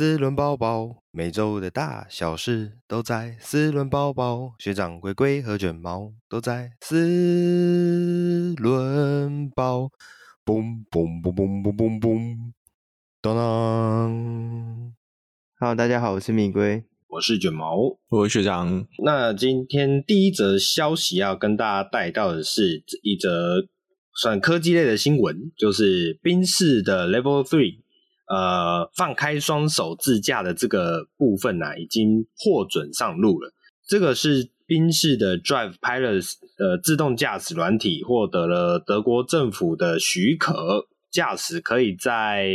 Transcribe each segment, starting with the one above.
四轮包包，每周的大小事都在四轮包包。学长龟龟和卷毛都在四轮包。嘣嘣嘣嘣嘣嘣嘣，当当。Hello，大家好，我是米龟，我是卷毛，我是学长。那今天第一则消息要跟大家带到的是一则算科技类的新闻，就是宾士的 Level Three。呃，放开双手自驾的这个部分呢、啊，已经获准上路了。这个是宾士的 Drive Pilot 呃自动驾驶软体获得了德国政府的许可，驾驶可以在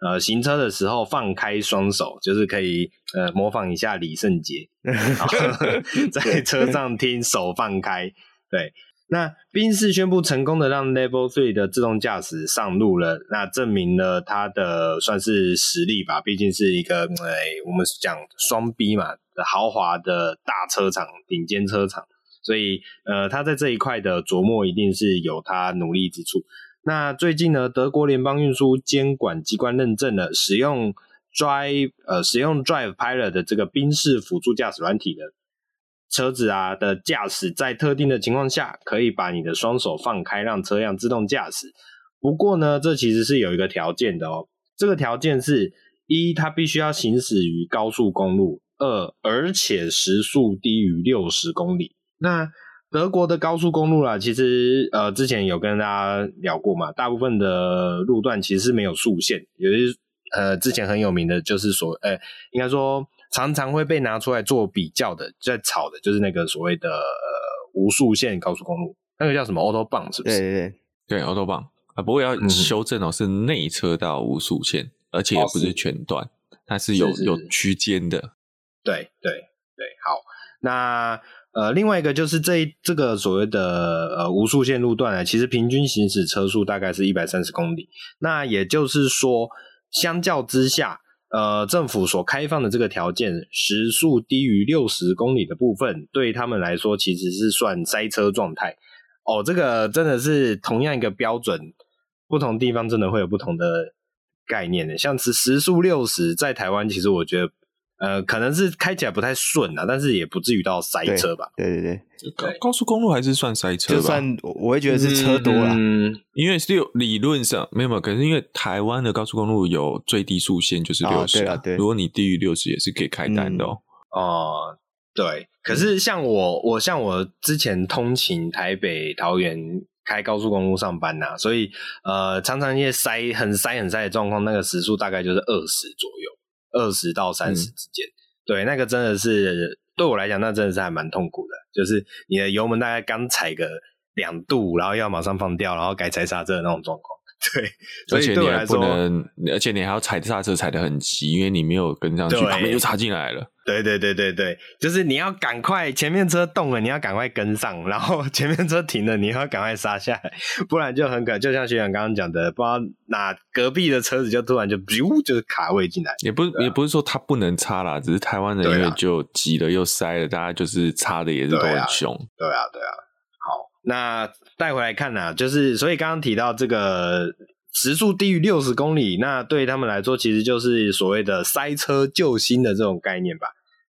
呃行车的时候放开双手，就是可以呃模仿一下李圣杰，在车上听手放开，对。那宾士宣布成功的让 Level Three 的自动驾驶上路了，那证明了它的算是实力吧，毕竟是一个哎，我们讲双 B 嘛豪华的大车厂、顶尖车厂，所以呃，它在这一块的琢磨一定是有它努力之处。那最近呢，德国联邦运输监管机关认证了使用 Drive 呃使用 Drive Pilot 的这个宾士辅助驾驶软体的。车子啊的驾驶，在特定的情况下，可以把你的双手放开，让车辆自动驾驶。不过呢，这其实是有一个条件的哦。这个条件是：一，它必须要行驶于高速公路；二，而且时速低于六十公里。那德国的高速公路啦，其实呃，之前有跟大家聊过嘛，大部分的路段其实是没有速限。有些呃，之前很有名的就是说，呃、应该说。常常会被拿出来做比较的，在炒的就是那个所谓的呃无数线高速公路，那个叫什么 Autobahn 是不是？对对对，Autobahn 啊，不过要修正哦，是内车道无数线，而且也不是全段，它是有是是有区间的。对对对，好，那呃另外一个就是这这个所谓的呃无数线路段呢，其实平均行驶车速大概是一百三十公里，那也就是说，相较之下。呃，政府所开放的这个条件，时速低于六十公里的部分，对他们来说其实是算塞车状态。哦，这个真的是同样一个标准，不同地方真的会有不同的概念的。像是时速六十，在台湾其实我觉得。呃，可能是开起来不太顺啊，但是也不至于到塞车吧？对对对，高高速公路还是算塞车吧？就算我会觉得是车多了，嗯，因为是有理论上没有没有，可是因为台湾的高速公路有最低速限就是六十啊，对，如果你低于六十也是可以开单的哦。哦、嗯呃，对，可是像我我像我之前通勤台北桃园开高速公路上班呐、啊，所以呃常常一些塞很塞很塞的状况，那个时速大概就是二十左右。二十到三十之间，嗯，对，那个真的是对我来讲，那真的是还蛮痛苦的。就是你的油门大概刚踩个两度，然后要马上放掉，然后改踩刹车的那种状况。对，而且你还不能，而且你还要踩刹车踩得很急，因为你没有跟上去，旁边就插进来了。对对对对对，就是你要赶快，前面车动了，你要赶快跟上，然后前面车停了，你要赶快刹下来，不然就很可，就像学长刚刚讲的，不知道哪隔壁的车子就突然就咻，就是卡位进来。也不也不是说他不能插啦，只是台湾人因为就挤了又塞了，大家就是插的也是都很凶。对啊对啊，好，那带回来看呐，就是所以刚刚提到这个。时速低于六十公里，那对他们来说，其实就是所谓的塞车救星的这种概念吧，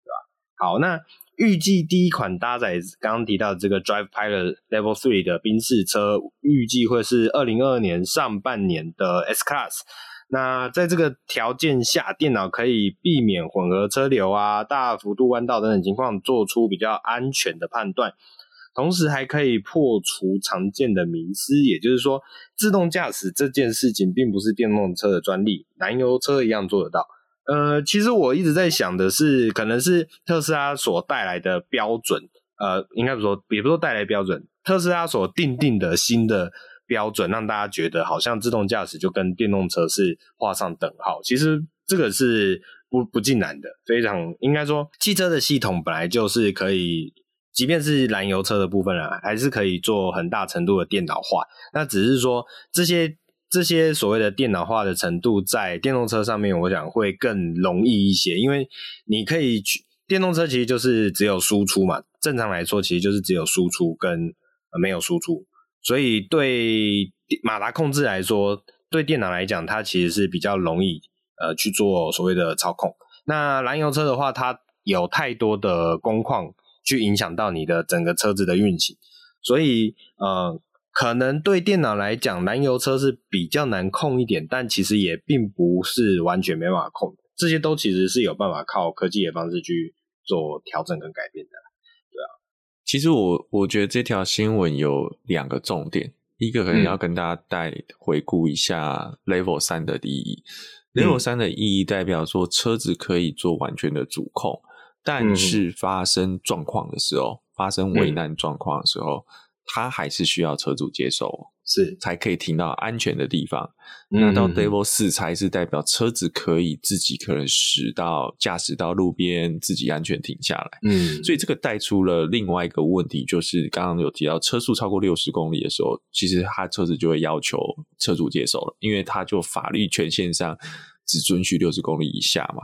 对吧？好，那预计第一款搭载刚刚提到这个 Drive Pilot Level Three 的宾士车，预计会是二零二二年上半年的 S Class。那在这个条件下，电脑可以避免混合车流啊、大幅度弯道等等情况，做出比较安全的判断。同时还可以破除常见的迷思，也就是说，自动驾驶这件事情并不是电动车的专利，燃油车一样做得到。呃，其实我一直在想的是，可能是特斯拉所带来的标准，呃，应该不说，也不说带来标准，特斯拉所定定的新的标准，让大家觉得好像自动驾驶就跟电动车是画上等号。其实这个是不不尽然的，非常应该说，汽车的系统本来就是可以。即便是燃油车的部分啊，还是可以做很大程度的电脑化。那只是说这些这些所谓的电脑化的程度，在电动车上面，我想会更容易一些，因为你可以去电动车其实就是只有输出嘛。正常来说，其实就是只有输出跟没有输出，所以对马达控制来说，对电脑来讲，它其实是比较容易呃去做所谓的操控。那燃油车的话，它有太多的工况去影响到你的整个车子的运行，所以呃，可能对电脑来讲，燃油车是比较难控一点，但其实也并不是完全没办法控的。这些都其实是有办法靠科技的方式去做调整跟改变的。对啊，其实我我觉得这条新闻有两个重点。一个可能要跟大家带回顾一下 Level 三的意义。嗯、Level 三的意义代表说车子可以做完全的主控，但是发生状况的时候，嗯、发生危难状况的时候，它还是需要车主接受。是才可以停到安全的地方。嗯、那到 Level 四才是代表车子可以自己可能驶到驾驶到路边，自己安全停下来。嗯，所以这个带出了另外一个问题，就是刚刚有提到车速超过六十公里的时候，其实他车子就会要求车主接受了，因为他就法律权限上只准许六十公里以下嘛。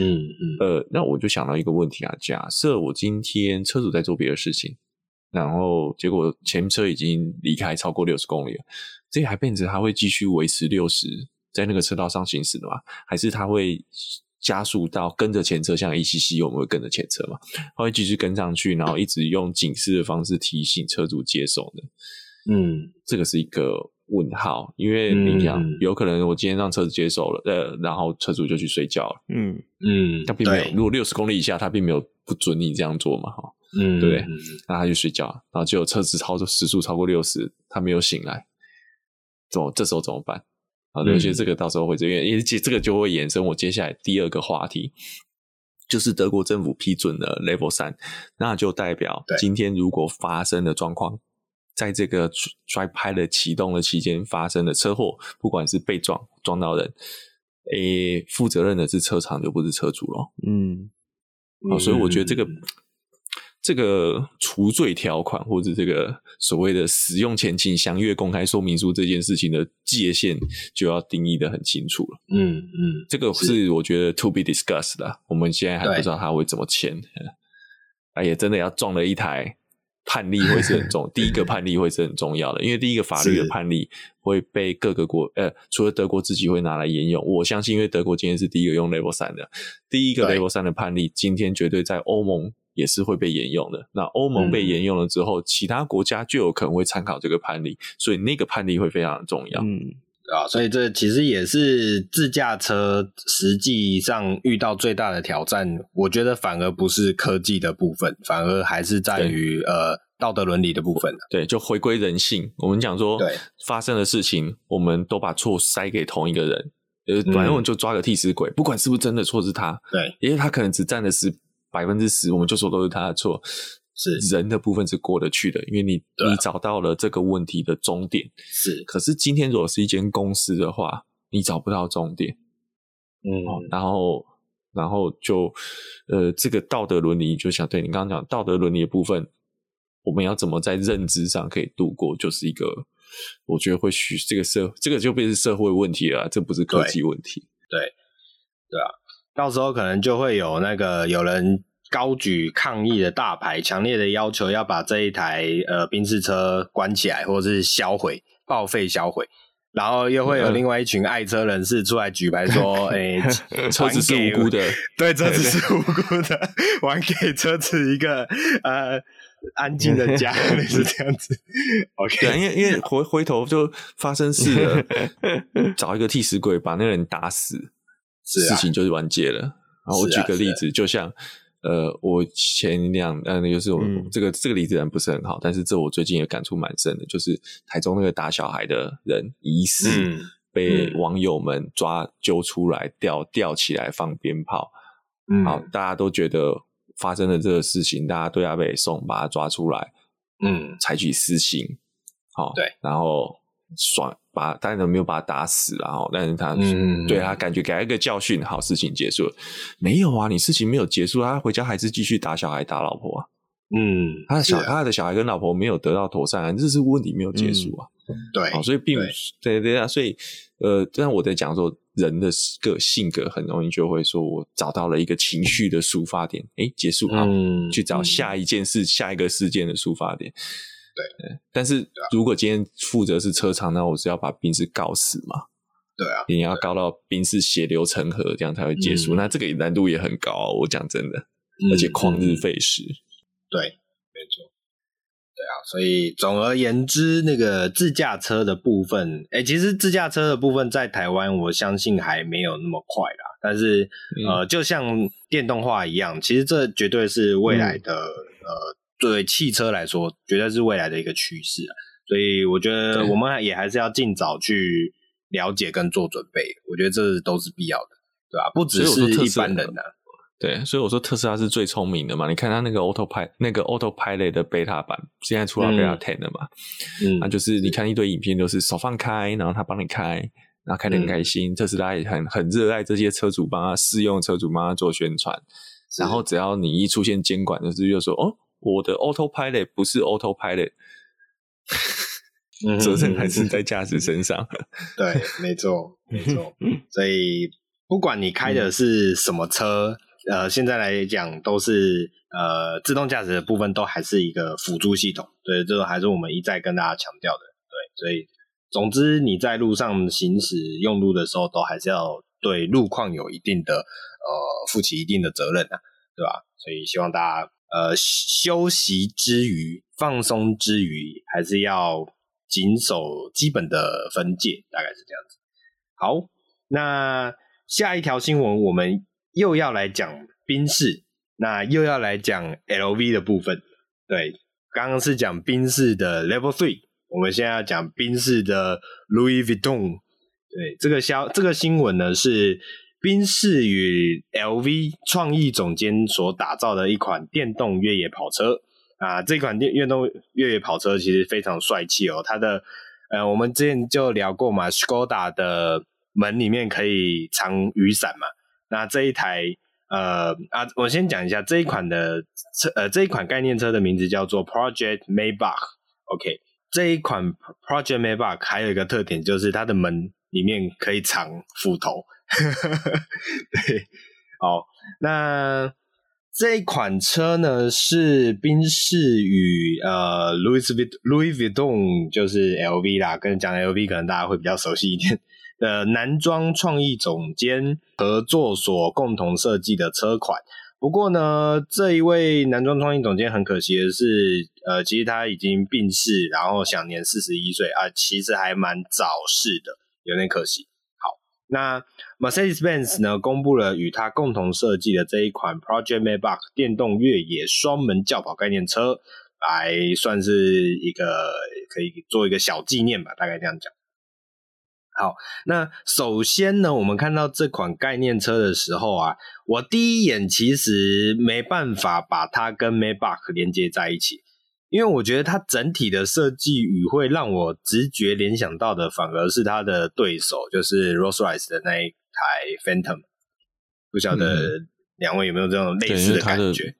嗯嗯，呃，那我就想到一个问题啊，假设我今天车主在做别的事情。然后结果前车已经离开超过六十公里了，这台 Benz 它会继续维持六十在那个车道上行驶的吗？还是它会加速到跟着前车，像 ACC 我们会跟着前车嘛？它会继续跟上去，然后一直用警示的方式提醒车主接受呢？嗯，这个是一个问号，因为你想，嗯、有可能我今天让车子接受了，呃，然后车主就去睡觉了。嗯嗯，他并没有，如果六十公里以下，他并没有不准你这样做嘛？哈。嗯，对，那他就睡觉，然后结果车子超时速超过六十，他没有醒来，怎么这时候怎么办？啊，我觉得这个到时候会这样，因为这个就会延伸我接下来第二个话题，就是德国政府批准了 Level 三，那就代表今天如果发生的状况，在这个 Drive Pilot 启动的期间发生的车祸，不管是被撞撞到人，诶，负责任的是车厂，就不是车主咯。嗯，好，所以我觉得这个。这个除罪条款，或者这个所谓的使用前请详阅公开说明书这件事情的界限，就要定义的很清楚了。嗯嗯，这个是我觉得 to be discussed 的，我们现在还不知道他会怎么签。哎呀，真的要撞了一台判例会是很重，第一个判例会是很重要的，因为第一个法律的判例会被各个国，呃，除了德国自己会拿来沿用，我相信，因为德国今天是第一个用 Level 三的，第一个 Level 三的判例，今天绝对在欧盟。也是会被沿用的。那欧盟被沿用了之后，嗯、其他国家就有可能会参考这个判例，所以那个判例会非常的重要。嗯，啊，所以这其实也是自驾车实际上遇到最大的挑战。我觉得反而不是科技的部分，反而还是在于呃道德伦理的部分。对，就回归人性。我们讲说，对发生的事情，我们都把错塞给同一个人，呃，反正我们就抓个替死鬼，不管是不是真的错是他，对，因为他可能只占了十。百分之十，我们就说都是他的错，是。人的部分是过得去的，因为你、啊、你找到了这个问题的终点，是。可是今天如果是一间公司的话，你找不到终点，嗯，然后然后就呃，这个道德伦理就想对你刚刚讲道德伦理的部分，我们要怎么在认知上可以度过，就是一个我觉得会许这个社这个就变成社会问题了，这不是科技问题，对对，对啊。到时候可能就会有那个有人高举抗议的大牌，强烈的要求要把这一台呃宾士车关起来，或者是销毁、报废、销毁。然后又会有另外一群爱车人士出来举牌说：“诶、欸、车子是无辜的，对，车子是无辜的，还给车子一个呃安静的家，是这样子。”OK，对，因为因为回回头就发生事了，找一个替死鬼把那个人打死。事情就是完结了。然后我举个例子，就像呃，我前两呃，那就是我这个这个例子人不是很好，但是这我最近也感触蛮深的，就是台中那个打小孩的人疑似被网友们抓揪出来吊吊起来放鞭炮，嗯。好，大家都觉得发生了这个事情，大家对他被送，把他抓出来，嗯，采取私刑，好，对，然后。爽，把当然没有把他打死，然后但是他对他感觉给他一个教训，好，事情结束了。没有啊，你事情没有结束，他回家还是继续打小孩、打老婆啊。嗯，他的小他的小孩跟老婆没有得到妥善，这是问题没有结束啊。对，好，所以并对对啊，所以呃，但我在讲说人的个性格很容易就会说，我找到了一个情绪的抒发点，哎，结束好，去找下一件事、下一个事件的抒发点。对，但是如果今天负责是车厂，那我是要把宾士告死嘛？对啊，你要告到宾士血流成河，这样才会结束。嗯、那这个难度也很高，我讲真的，嗯、而且旷日费时。对，没错。对啊，所以总而言之，那个自驾车的部分，哎，其实自驾车的部分在台湾，我相信还没有那么快啦。但是，嗯、呃，就像电动化一样，其实这绝对是未来的，嗯、呃，对汽车来说，绝对是未来的一个趋势啊。所以，我觉得我们也还是要尽早去了解跟做准备。我觉得这都是必要的，对吧？不只是一般人呐、啊。对，所以我说特斯拉是最聪明的嘛。你看它那个 Autopilot 那个 Autopilot 的 Beta 版，现在出了 Beta Ten 了嘛。嗯，那就是你看一堆影片，都是手放开，然后他帮你开，然后开得很开心。嗯、特斯拉也很很热爱这些车主帮他试用，车主帮他做宣传。然后只要你一出现监管，就是就说哦，我的 Autopilot 不是 Autopilot，责任还是在驾驶身上。对，没错，没错。所以不管你开的是什么车。嗯呃，现在来讲都是呃自动驾驶的部分都还是一个辅助系统，对，这个还是我们一再跟大家强调的，对，所以总之你在路上行驶用路的时候，都还是要对路况有一定的呃负起一定的责任啊，对吧？所以希望大家呃休息之余、放松之余，还是要谨守基本的分界，大概是这样子。好，那下一条新闻我们。又要来讲宾士，那又要来讲 LV 的部分。对，刚刚是讲宾士的 Level Three，我们现在要讲宾士的 Louis Vuitton。对，这个消这个新闻呢是宾士与 LV 创意总监所打造的一款电动越野跑车啊。这款电电动越野跑车其实非常帅气哦。它的呃，我们之前就聊过嘛，Skoda 的门里面可以藏雨伞嘛。那这一台呃啊，我先讲一下这一款的车呃，这一款概念车的名字叫做 Project Maybach。OK，这一款 Project Maybach 还有一个特点就是它的门里面可以藏斧头。对，好，那这一款车呢是宾士与呃 Louis vu Louis Vuitton 就是 LV 啦，跟讲 LV 可能大家会比较熟悉一点。的男装创意总监合作所共同设计的车款。不过呢，这一位男装创意总监很可惜的是，呃，其实他已经病逝，然后享年四十一岁啊，其实还蛮早逝的，有点可惜。那 Mercedes-Benz 呢，公布了与它共同设计的这一款 Project Maybach 电动越野双门轿跑概念车，来算是一个可以做一个小纪念吧，大概这样讲。好，那首先呢，我们看到这款概念车的时候啊，我第一眼其实没办法把它跟 Maybach 连接在一起，因为我觉得它整体的设计语会让我直觉联想到的，反而是它的对手，就是 Rolls-Royce 的那一台 Phantom。不晓得两位有没有这种类似的感觉？嗯、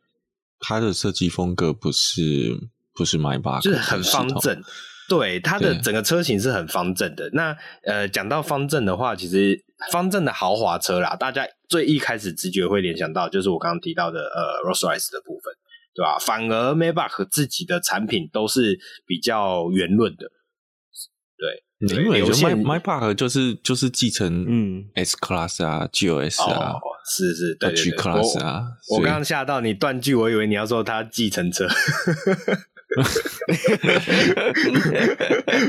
它的设计风格不是不是 Maybach，就是很方正。对，它的整个车型是很方正的。那呃，讲到方正的话，其实方正的豪华车啦，大家最一开始直觉会联想到就是我刚刚提到的呃，Rolls-Royce 的部分，对吧？反而 Maybach 自己的产品都是比较圆润的。对，因为 Maybach 就是就是继承嗯 S Class 啊，G O S 啊，哦、是是对，对，对 G Class 啊。我刚刚吓到你断句，我以为你要说它继承车。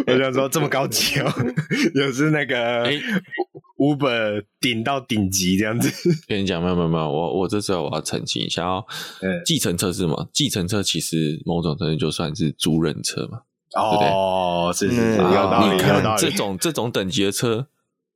我想说这么高级哦，又是那个 Uber 顶到顶级这样子。跟你讲，没有没有没有，我我这时候我要澄清一下哦。计程车是什么？计程车其实某种程度就算是租赁车嘛。哦，是是是，有道理，有道理。这种这种等级的车，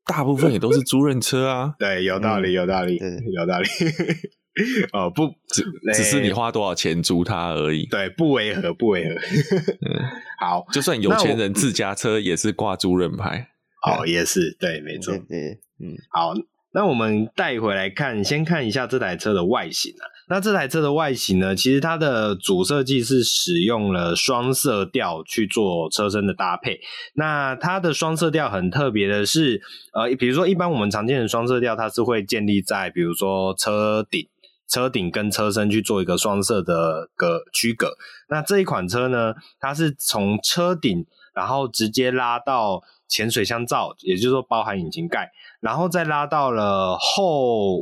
大部分也都是租赁车啊。对，有道理，有道理，有道理。哦，不，只只是你花多少钱租它而已。对，不违和，不违和。嗯，好，就算有钱人自家车也是挂租赁牌。哦，也是，对，没错。对，嗯，好，那我们带回来看，先看一下这台车的外形啊。那这台车的外形呢，其实它的主设计是使用了双色调去做车身的搭配。那它的双色调很特别的是，呃，比如说一般我们常见的双色调，它是会建立在比如说车顶。车顶跟车身去做一个双色的隔区隔。那这一款车呢，它是从车顶然后直接拉到前水箱罩，也就是说包含引擎盖，然后再拉到了后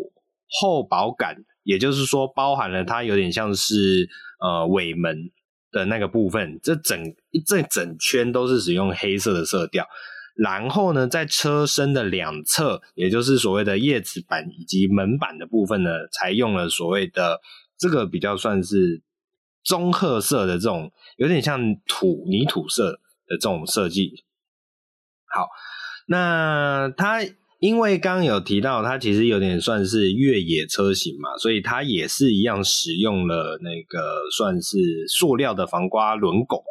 后保杆，也就是说包含了它有点像是呃尾门的那个部分，这整这整圈都是使用黑色的色调。然后呢，在车身的两侧，也就是所谓的叶子板以及门板的部分呢，才用了所谓的这个比较算是棕褐色的这种，有点像土泥土色的这种设计。好，那它因为刚有提到，它其实有点算是越野车型嘛，所以它也是一样使用了那个算是塑料的防刮轮拱。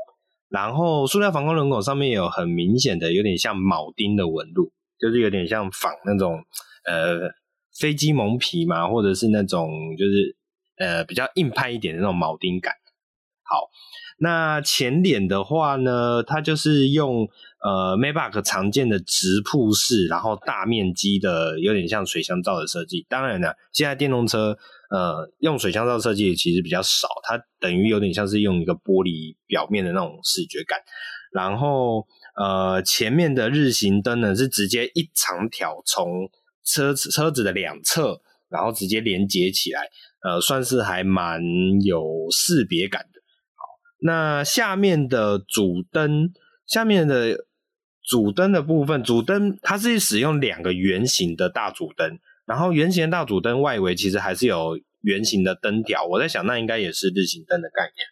然后，塑料防刮轮拱上面有很明显的，有点像铆钉的纹路，就是有点像仿那种呃飞机蒙皮嘛，或者是那种就是呃比较硬派一点的那种铆钉感。好，那前脸的话呢，它就是用呃 Maybach 常见的直瀑式，然后大面积的，有点像水箱罩的设计。当然了，现在电动车。呃，用水箱罩设计其实比较少，它等于有点像是用一个玻璃表面的那种视觉感。然后，呃，前面的日行灯呢是直接一长条从车车子的两侧，然后直接连接起来，呃，算是还蛮有识别感。那下面的主灯，下面的主灯的部分，主灯它是使用两个圆形的大主灯。然后圆形的大主灯外围其实还是有圆形的灯条，我在想那应该也是日行灯的概念。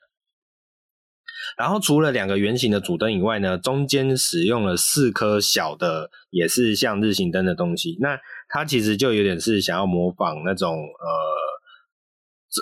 然后除了两个圆形的主灯以外呢，中间使用了四颗小的，也是像日行灯的东西。那它其实就有点是想要模仿那种呃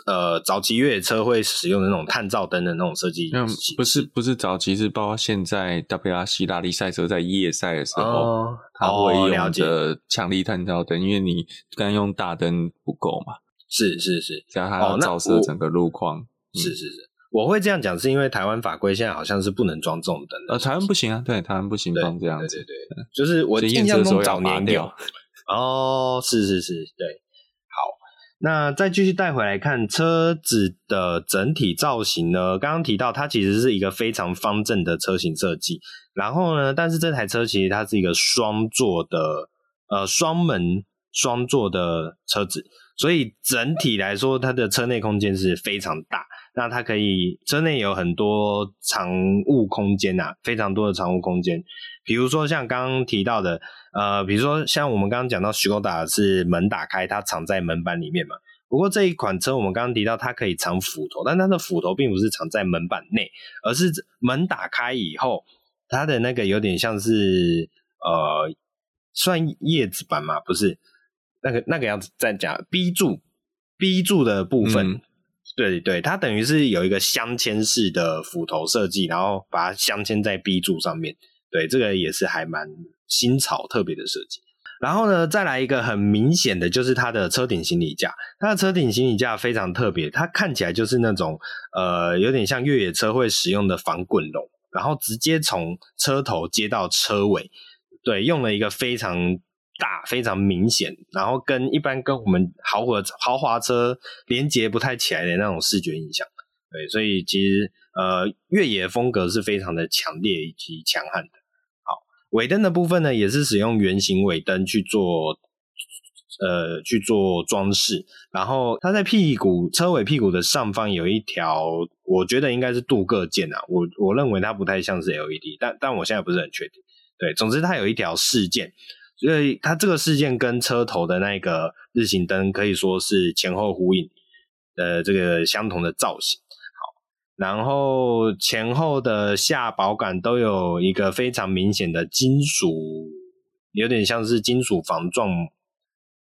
呃早期越野车会使用的那种探照灯的那种设计。嗯，不是不是早期，是包括现在 WRC 拉力赛车在夜赛的时候。哦它会用的强力探照灯，因为你刚用大灯不够嘛。是是是，加它要照射整个路况。哦嗯、是是是，我会这样讲，是因为台湾法规现在好像是不能装这种灯的。呃，台湾不行啊，对，台湾不行装这样子。对对对，就是我印象中早年有。哦，是是是，对。那再继续带回来看车子的整体造型呢？刚刚提到它其实是一个非常方正的车型设计。然后呢，但是这台车其实它是一个双座的，呃，双门双座的车子，所以整体来说，它的车内空间是非常大。那它可以车内有很多藏物空间呐、啊，非常多的藏物空间。比如说像刚刚提到的，呃，比如说像我们刚刚讲到 Škoda 是门打开，它藏在门板里面嘛。不过这一款车我们刚刚提到它可以藏斧头，但它的斧头并不是藏在门板内，而是门打开以后。它的那个有点像是呃，算叶子板嘛？不是那个那个样子。再讲 B 柱，B 柱的部分，嗯、对对，它等于是有一个镶嵌式的斧头设计，然后把它镶嵌在 B 柱上面。对，这个也是还蛮新潮特别的设计。然后呢，再来一个很明显的就是它的车顶行李架，它的车顶行李架非常特别，它看起来就是那种呃，有点像越野车会使用的防滚笼。然后直接从车头接到车尾，对，用了一个非常大、非常明显，然后跟一般跟我们豪华豪华车连接不太起来的那种视觉印象，对，所以其实呃越野风格是非常的强烈以及强悍的。尾灯的部分呢，也是使用圆形尾灯去做。呃，去做装饰，然后它在屁股车尾屁股的上方有一条，我觉得应该是镀铬件啊，我我认为它不太像是 LED，但但我现在不是很确定。对，总之它有一条饰件，所以它这个饰件跟车头的那个日行灯可以说是前后呼应的这个相同的造型。然后前后的下保杆都有一个非常明显的金属，有点像是金属防撞。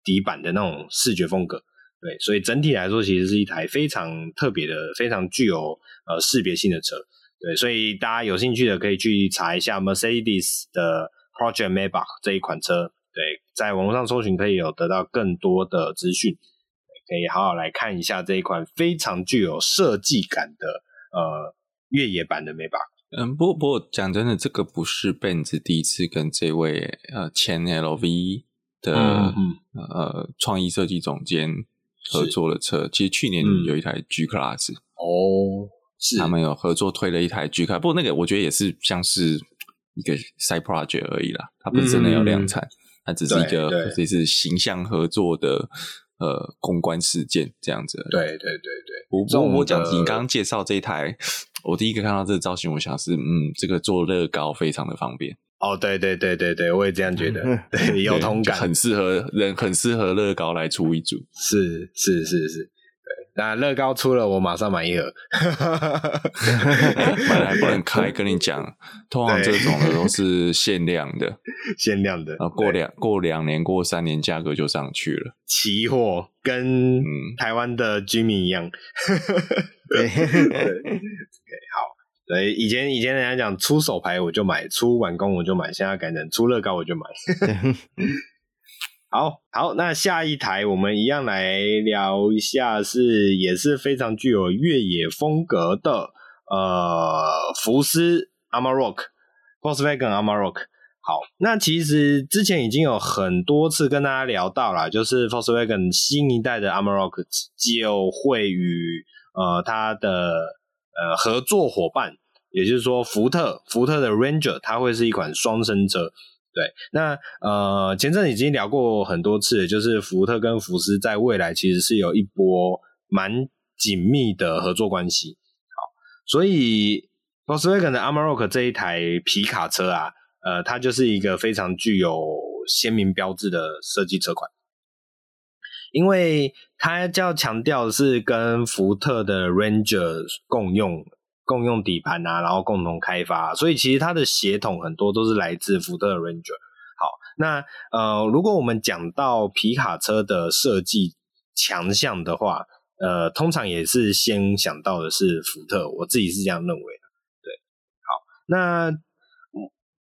底板的那种视觉风格，对，所以整体来说，其实是一台非常特别的、非常具有呃识别性的车，对，所以大家有兴趣的可以去查一下 Mercedes 的 Project Maybach 这一款车，对，在网络上搜寻可以有得到更多的资讯，可以好好来看一下这一款非常具有设计感的呃越野版的 Maybach。嗯，不过不过讲真的，这个不是 Benz 第一次跟这位呃前 LV。的、呃，创意设计总监合作的车，其实去年有一台 G Class 哦，是。他们有合作推了一台 G Class，不过那个我觉得也是像是一个 side project 而已啦，它不是真的要量产，嗯、它只是一个这是形象合作的呃公关事件这样子。对对对对。不过我讲你刚刚介绍这一台，我第一个看到这个造型，我想是嗯，这个做乐高非常的方便。哦，对对对对对，我也这样觉得，对，有同感，很适合人，很适合乐高来出一组，是是是是。那乐高出了，我马上买一盒。买来不能开，跟你讲，通常这种的都是限量的，限量的。啊，过两过两年、过三年，价格就上去了。期货跟台湾的居民一样。对，好。对，以前以前人家讲出手牌我就买，出完工我就买，现在改成出乐高我就买。好好，那下一台我们一样来聊一下是，也是非常具有越野风格的，呃，福斯 Amarok，Volkswagen Amarok。好，那其实之前已经有很多次跟大家聊到了，就是 Volkswagen 新一代的 Amarok 就会与呃它的呃合作伙伴，也就是说福特，福特的 Ranger，它会是一款双生车。对，那呃，前阵已经聊过很多次，就是福特跟福斯在未来其实是有一波蛮紧密的合作关系。好，所以 Volkswagen 的 Amarok 这一台皮卡车啊，呃，它就是一个非常具有鲜明标志的设计车款，因为它要强调的是跟福特的 Ranger 共用。共用底盘啊，然后共同开发，所以其实它的协同很多都是来自福特的 Ranger。好，那呃，如果我们讲到皮卡车的设计强项的话，呃，通常也是先想到的是福特，我自己是这样认为的。对，好，那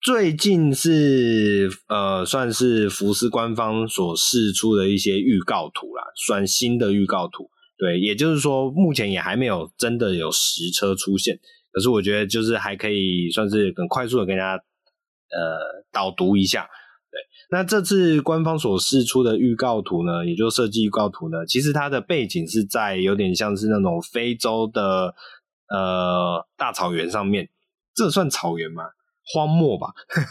最近是呃，算是福斯官方所释出的一些预告图啦，算新的预告图。对，也就是说，目前也还没有真的有实车出现，可是我觉得就是还可以算是很快速的跟大家呃导读一下。对，那这次官方所释出的预告图呢，也就是设计预告图呢，其实它的背景是在有点像是那种非洲的呃大草原上面，这算草原吗？荒漠吧，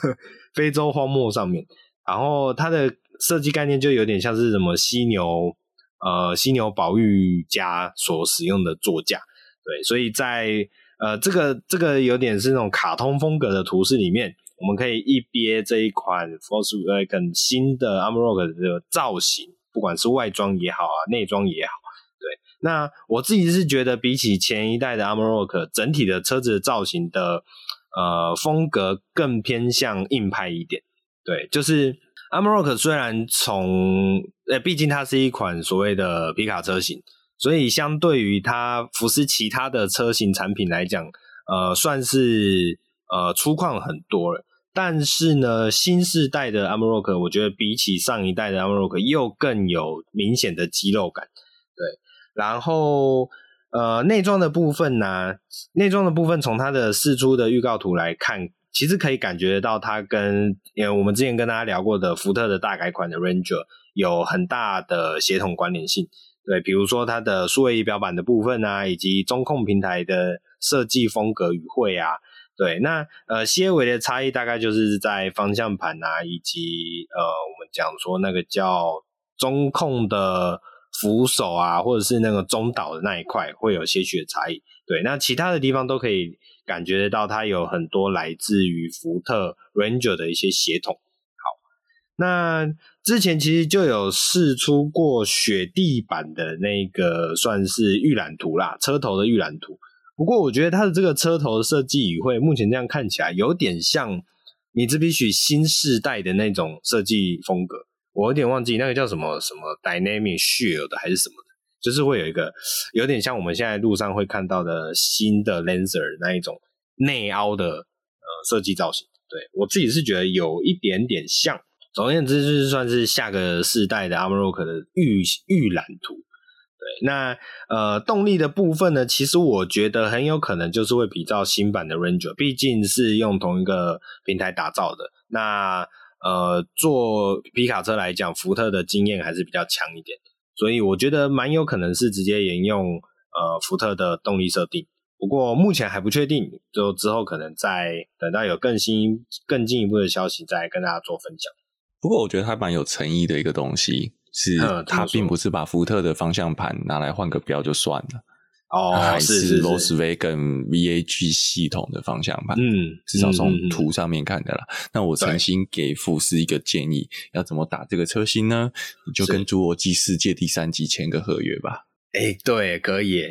非洲荒漠上面，然后它的设计概念就有点像是什么犀牛。呃，犀牛保育家所使用的座驾，对，所以在呃这个这个有点是那种卡通风格的图示里面，我们可以一瞥这一款 Volkswagen 新的 Amarok 的造型，不管是外装也好啊，内装也好，对。那我自己是觉得比起前一代的 Amarok，整体的车子的造型的呃风格更偏向硬派一点，对，就是。Amarok 虽然从呃，毕竟它是一款所谓的皮卡车型，所以相对于它福斯其他的车型产品来讲，呃，算是呃粗犷很多了。但是呢，新世代的 Amarok，我觉得比起上一代的 Amarok 又更有明显的肌肉感。对，然后呃，内装的部分呢、啊，内装的部分从它的释出的预告图来看。其实可以感觉到它跟，因为我们之前跟大家聊过的福特的大改款的 Ranger 有很大的协同关联性。对，比如说它的数位仪表板的部分啊，以及中控平台的设计风格与会啊，对，那呃，些微的差异大概就是在方向盘啊，以及呃，我们讲说那个叫中控的扶手啊，或者是那个中岛的那一块会有些许的差异。对，那其他的地方都可以。感觉得到它有很多来自于福特 Ranger 的一些协同。那之前其实就有试出过雪地版的那个算是预览图啦，车头的预览图。不过我觉得它的这个车头的设计语汇，目前这样看起来有点像米兹比许新世代的那种设计风格。我有点忘记那个叫什么什么 Dynamic Shield 的还是什么的。就是会有一个有点像我们现在路上会看到的新的 Lancer 那一种内凹的呃设计造型，对，我自己是觉得有一点点像。总而言之，就是算是下个世代的 Amarok 的预预览图。对，那呃动力的部分呢，其实我觉得很有可能就是会比较新版的 Ranger，毕竟是用同一个平台打造的。那呃做皮卡车来讲，福特的经验还是比较强一点。所以我觉得蛮有可能是直接沿用呃福特的动力设定，不过目前还不确定，就之后可能再等到有更新、更进一步的消息，再跟大家做分享。不过我觉得它蛮有诚意的一个东西，是它并不是把福特的方向盘拿来换个标就算了。哦，还是 Volkswagen VAG 系统的方向盘，嗯，至少从图上面看的啦。那我诚心给富士一个建议，要怎么打这个车型呢？你就跟《侏罗纪世界》第三集签个合约吧。哎、欸，对，可以，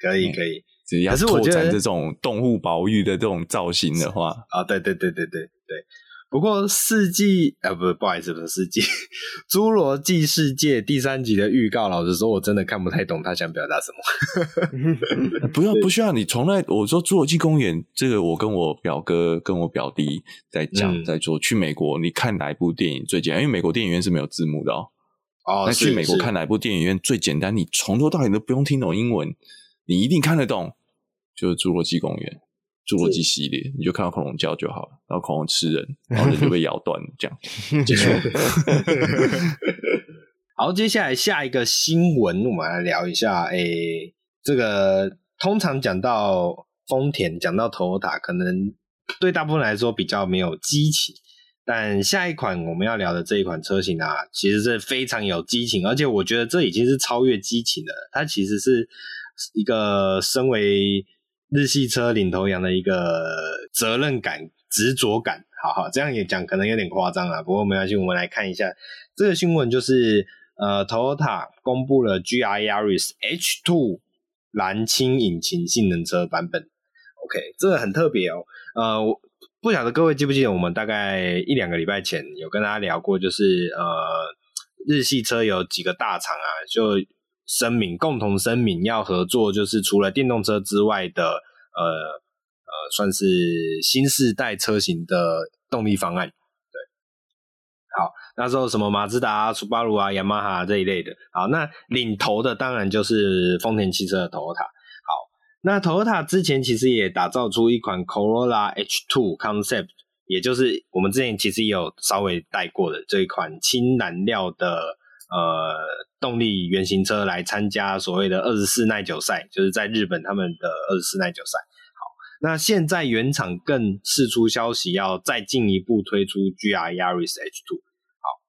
可以，可以。只要拓展这种动物保育的这种造型的话，啊，对，对，对，对，对，对。不过世纪啊，不，不好意思，不是世纪，《侏罗纪世界》第三集的预告，老实说，我真的看不太懂他想表达什么。不要，不需要你从来我说《侏罗纪公园》这个，我跟我表哥跟我表弟在讲，在做。去美国，你看哪一部电影最简单？因为美国电影院是没有字幕的哦。哦，那去美国看哪一部电影院最简单？你从头到尾都不用听懂英文，你一定看得懂，就是《侏罗纪公园》。侏罗纪系列，你就看到恐龙叫就好了，然后恐龙吃人，然后人就被咬断，这样 结束。好，接下来下一个新闻，我们来聊一下。诶、欸，这个通常讲到丰田，讲到 Toyota，可能对大部分来说比较没有激情，但下一款我们要聊的这一款车型啊，其实是非常有激情，而且我觉得这已经是超越激情的，它其实是一个身为。日系车领头羊的一个责任感、执着感，好好这样也讲可能有点夸张啊。不过没关系，我们来看一下这个新闻，就是呃，Toyota 公布了 GR Yaris H2 蓝氢引擎性能车版本。OK，这个很特别哦。呃，不晓得各位记不记得，我们大概一两个礼拜前有跟大家聊过，就是呃，日系车有几个大厂啊，就。声明共同声明要合作，就是除了电动车之外的，呃呃，算是新世代车型的动力方案。对，好，那时候什么马自达啊、斯巴鲁啊、雅马哈这一类的。好，那领头的当然就是丰田汽车的 Toyota。好，那 Toyota 之前其实也打造出一款 Corolla H2 Concept，也就是我们之前其实也有稍微带过的这一款氢燃料的。呃，动力原型车来参加所谓的二十四耐久赛，就是在日本他们的二十四耐久赛。好，那现在原厂更释出消息，要再进一步推出 GR Yaris H Two，好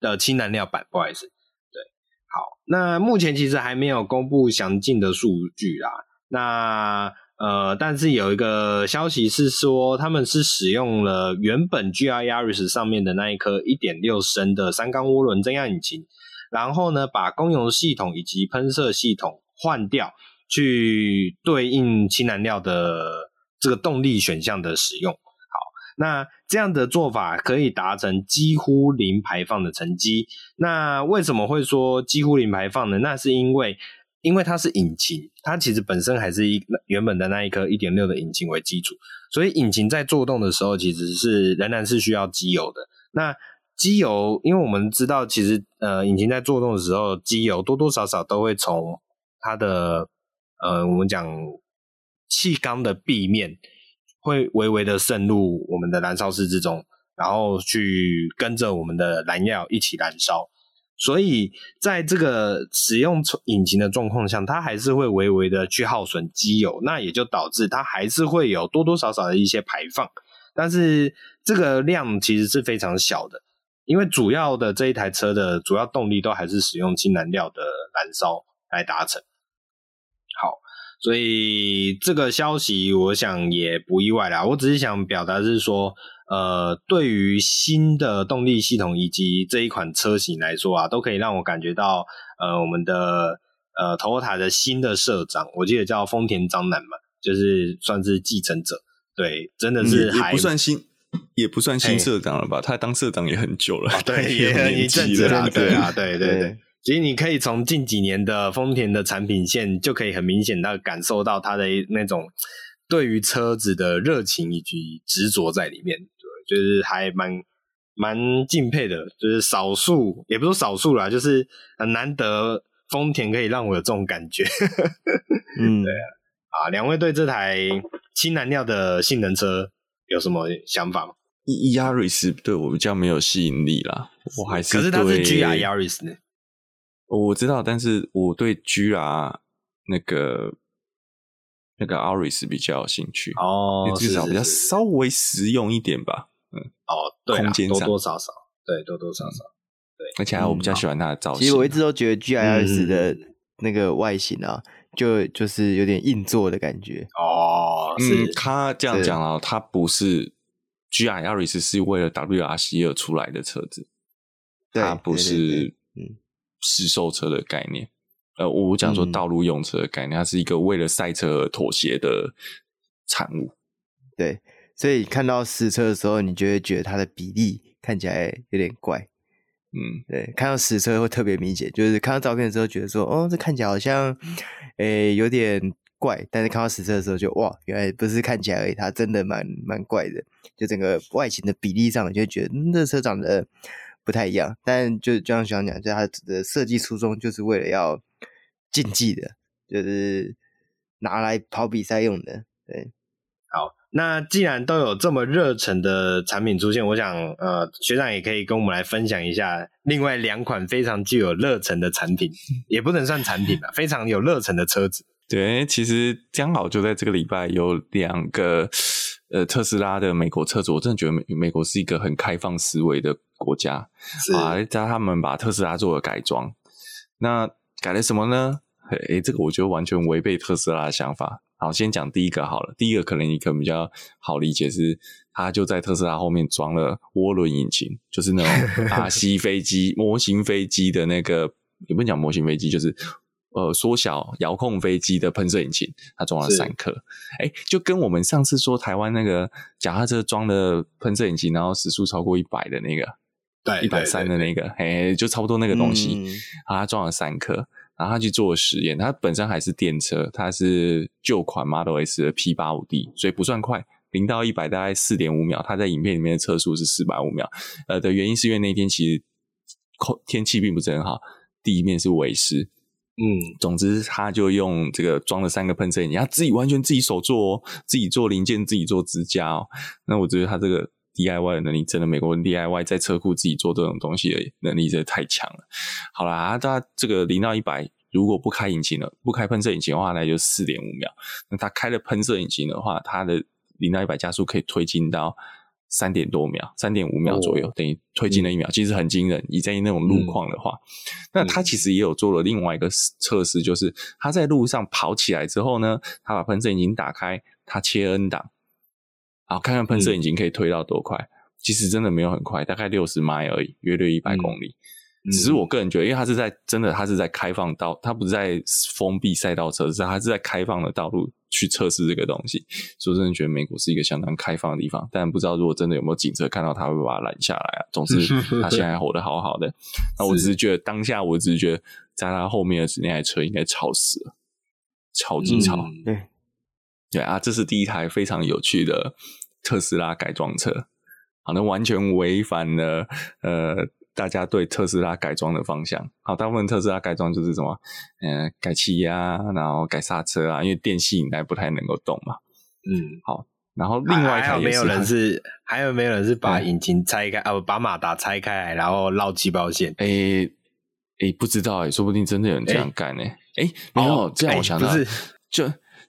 的氢燃料版，不好意思，对，好，那目前其实还没有公布详尽的数据啦。那呃，但是有一个消息是说，他们是使用了原本 GR Yaris 上面的那一颗一点六升的三缸涡轮增压引擎。然后呢，把公油系统以及喷射系统换掉，去对应氢燃料的这个动力选项的使用。好，那这样的做法可以达成几乎零排放的成绩。那为什么会说几乎零排放呢？那是因为，因为它是引擎，它其实本身还是一原本的那一颗一点六的引擎为基础，所以引擎在作动的时候，其实是仍然是需要机油的。那机油，因为我们知道，其实呃，引擎在作动的时候，机油多多少少都会从它的呃，我们讲气缸的壁面会微微的渗入我们的燃烧室之中，然后去跟着我们的燃料一起燃烧。所以在这个使用引擎的状况下，它还是会微微的去耗损机油，那也就导致它还是会有多多少少的一些排放，但是这个量其实是非常小的。因为主要的这一台车的主要动力都还是使用氢燃料的燃烧来达成。好，所以这个消息我想也不意外啦。我只是想表达是说，呃，对于新的动力系统以及这一款车型来说啊，都可以让我感觉到，呃，我们的呃，Toyota 的新的社长，我记得叫丰田章男嘛，就是算是继承者。对，真的是还不算新。也不算新社长了吧？他当社长也很久了，哦、对，也很一阵子了。对啊，对对对。其实你可以从近几年的丰田的产品线，就可以很明显的感受到他的那种对于车子的热情以及执着在里面。对，就是还蛮蛮敬佩的，就是少数，也不是少数啦，就是很难得丰田可以让我有这种感觉。嗯，对啊。啊，两位对这台氢燃料的性能车，有什么想法吗？Yaris 对我比较没有吸引力啦，我还是可是它是 GR Yaris 呢？我知道，但是我对 GR 那个那个 Auris 比较有兴趣哦，至少比较稍微实用一点吧。嗯，哦，对，空间上多多少少，对，多多少少，对。而且我比较喜欢它的造型。其实我一直都觉得 GIS 的那个外形啊，就就是有点硬座的感觉。哦，是。他这样讲啊，它不是 GIS 是为了 WRC 而出来的车子，它不是嗯试售车的概念。呃，我讲说道路用车的概念，它是一个为了赛车而妥协的产物。对。所以看到实车的时候，你就会觉得它的比例看起来有点怪，嗯，对。看到实车会特别明显，就是看到照片的时候觉得说，哦，这看起来好像，诶、欸，有点怪。但是看到实车的时候就，就哇，原来不是看起来而已，它真的蛮蛮怪的。就整个外形的比例上，你就会觉得，嗯，这车长得不太一样。但就就像学长讲，就它的设计初衷就是为了要竞技的，就是拿来跑比赛用的，对。好，那既然都有这么热忱的产品出现，我想，呃，学长也可以跟我们来分享一下另外两款非常具有热忱的产品，也不能算产品吧，非常有热忱的车子。对，其实刚好就在这个礼拜有两个，呃，特斯拉的美国车主，我真的觉得美美国是一个很开放思维的国家，是啊，加他们把特斯拉做了改装，那改了什么呢？诶，这个我觉得完全违背特斯拉的想法。好，先讲第一个好了。第一个可能你可能比较好理解是，它就在特斯拉后面装了涡轮引擎，就是那种 RC 飞机模型飞机的那个，也不能讲模型飞机，就是呃缩小遥控飞机的喷射引擎，它装了三颗。哎，就跟我们上次说台湾那个脚踏车装的喷射引擎，然后时速超过一百的那个，对，一百三的那个，哎，就差不多那个东西，嗯、它装了三颗。然后他去做实验，他本身还是电车，他是旧款 Model S 的 P 八五 D，所以不算快，零到一百大概四点五秒。他在影片里面的车速是四百五秒。呃的原因是因为那天其实空天气并不是很好，地面是微湿。嗯，总之他就用这个装了三个喷射引擎，他自己完全自己手做哦，自己做零件，自己做支架哦。那我觉得他这个。DIY 的能力真的，美国人 DIY 在车库自己做这种东西的能力真的太强了。好啦，它这个零到一百如果不开引擎了，不开喷射引擎的话，那就四点五秒。那它开了喷射引擎的话，它的零到一百加速可以推进到三点多秒，三点五秒左右，哦、等于推进了一秒，其实很惊人。你在那种路况的话，嗯、那它其实也有做了另外一个测试，就是它在路上跑起来之后呢，它把喷射引擎打开，它切 N 档。好，看看喷射引擎可以推到多快？嗯、其实真的没有很快，大概六十迈而已，约略一百公里。嗯、只是我个人觉得，因为它是在真的，它是在开放道，它不是在封闭赛道测试它是在开放的道路去测试这个东西。所以真的觉得美国是一个相当开放的地方，但不知道如果真的有没有警车看到它会不会把它拦下来啊？总之，它现在活得好好的。那我只是觉得当下，我只是觉得在它后面的那台车应该超死了，超级超。嗯、对。对啊，这是第一台非常有趣的特斯拉改装车，好，那完全违反了呃大家对特斯拉改装的方向。好，大部分特斯拉改装就是什么，嗯、呃，改气压，然后改刹车啊，因为电系应该不太能够动嘛。嗯，好，然后另外一有没有人是，还有没有人是把引擎拆开啊？把马达拆开来，然后绕气包线？诶诶，不知道诶，说不定真的有人这样干呢。诶，没有、哦、这样，我想到是就。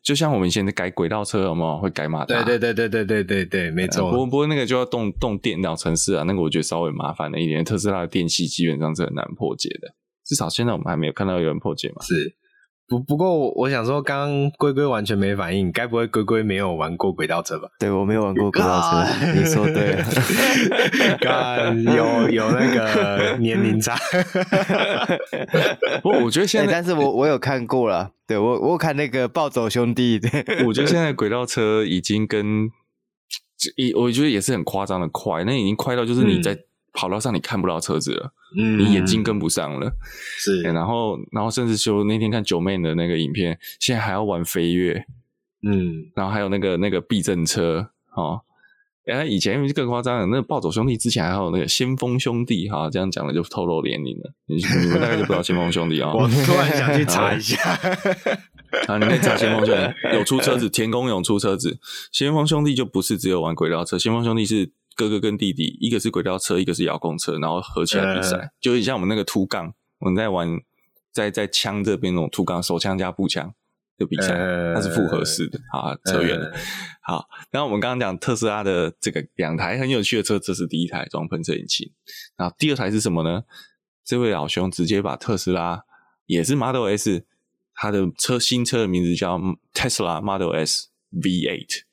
就像我们现在改轨道车，有没有会改马达？对对对对对对对对，没错。不过不过那个就要动动电脑程式啊，那个我觉得稍微麻烦了一点。特斯拉的电器基本上是很难破解的，至少现在我们还没有看到有人破解嘛。是。不不过我我想说，刚刚龟龟完全没反应，该不会龟龟没有玩过轨道车吧？对，我没有玩过轨道车 你说对了。刚有有那个年龄差。不过我觉得现在，但是我我有看过了，对我我有看那个暴走兄弟。我觉得现在轨道车已经跟，一我觉得也是很夸张的快，那已经快到就是你在跑道上你看不到车子了。嗯，你眼睛跟不上了，是，然后，然后甚至就那天看九妹的那个影片，现在还要玩飞跃，嗯，然后还有那个那个避震车，哦，哎，以前更夸张的，那个暴走兄弟之前还有那个先锋兄弟，哈，这样讲了就透露年龄了，你你们大概就不知道先锋兄弟啊，我突然想去查一下，啊，你可以查先锋兄弟有出车子，田宫勇出车子，先锋兄弟就不是只有玩轨道车，先锋兄弟是。哥哥跟弟弟，一个是轨道车，一个是遥控车，然后合起来比赛，呃、就像我们那个凸杠，我们在玩，在在枪这边那种凸杠，手枪加步枪，的比赛，它是复合式的。啊，扯远了。好，然后我们刚刚讲特斯拉的这个两台很有趣的车，这是第一台装喷射引擎。然后第二台是什么呢？这位老兄直接把特斯拉也是 Model S，他的车新车的名字叫 Tesla Model S V8，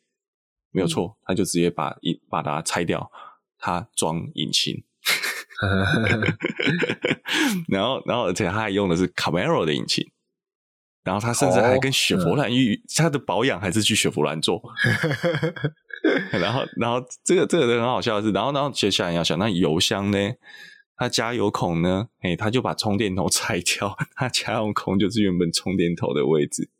没有错，他就直接把一把它拆掉，他装引擎。然后，然后，而且他还用的是 Camaro 的引擎。然后他甚至还跟雪佛兰预，他的保养还是去雪佛兰做。然后，然后这个这个很好笑的是，然后，然后接下来要想，那油箱呢？它加油孔呢？哎，他就把充电头 拆掉，他加油孔就是原本充电头的位置。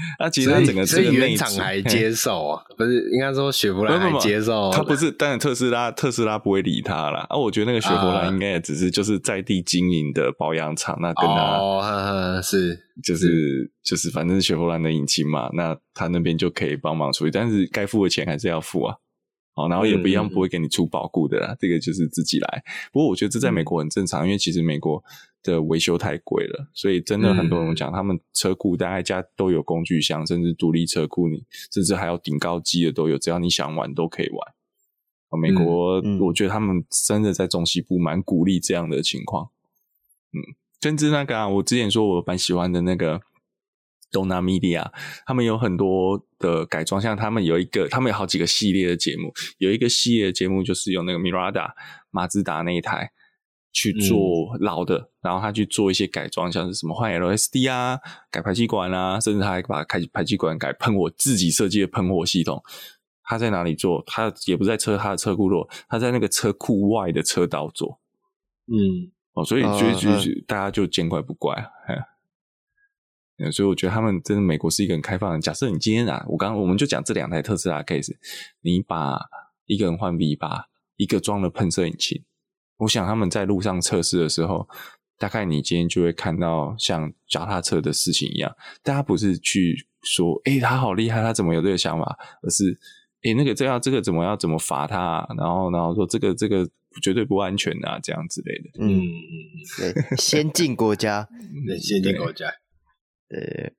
那其实他整个这个原厂还接受啊，不是应该说雪佛兰还接受？他不是，当然特斯拉特斯拉不会理他啦。啊，我觉得那个雪佛兰应该也只是就是在地经营的保养厂，那跟他哦，呵呵是就是是就是反正是雪佛兰的引擎嘛，那他那边就可以帮忙处理，但是该付的钱还是要付啊。好，然后也不一样，不会给你出保固的啦，嗯、这个就是自己来。不过我觉得这在美国很正常，嗯、因为其实美国的维修太贵了，所以真的很多人讲，他们车库大概家都有工具箱，甚至独立车库，你甚至还有顶高机的都有，只要你想玩都可以玩。美国，嗯、我觉得他们真的在中西部蛮鼓励这样的情况。嗯，甚至那个啊，我之前说我蛮喜欢的那个。Dona Media，他们有很多的改装，像他们有一个，他们有好几个系列的节目，有一个系列的节目就是用那个 Mirada 马自达那一台去做老的，嗯、然后他去做一些改装，像是什么换 LSD 啊，改排气管啊，甚至他还把排排气管改喷火，自己设计的喷火系统。他在哪里做？他也不在车他的车库做，他在那个车库外的车道做。嗯，哦，所以就就、啊、大家就见怪不怪嗯。所以我觉得他们真的美国是一个很开放的。假设你今天啊，我刚刚我们就讲这两台特斯拉 case，你把一个人换 V 八，一个装了喷射引擎，我想他们在路上测试的时候，大概你今天就会看到像脚踏车的事情一样，大家不是去说，诶、欸、他好厉害，他怎么有这个想法，而是，诶、欸、那个这样这个怎么要怎么罚他、啊，然后然后说这个这个绝对不安全啊，这样之类的。嗯嗯，对，先进国家，对，先进国家。呃，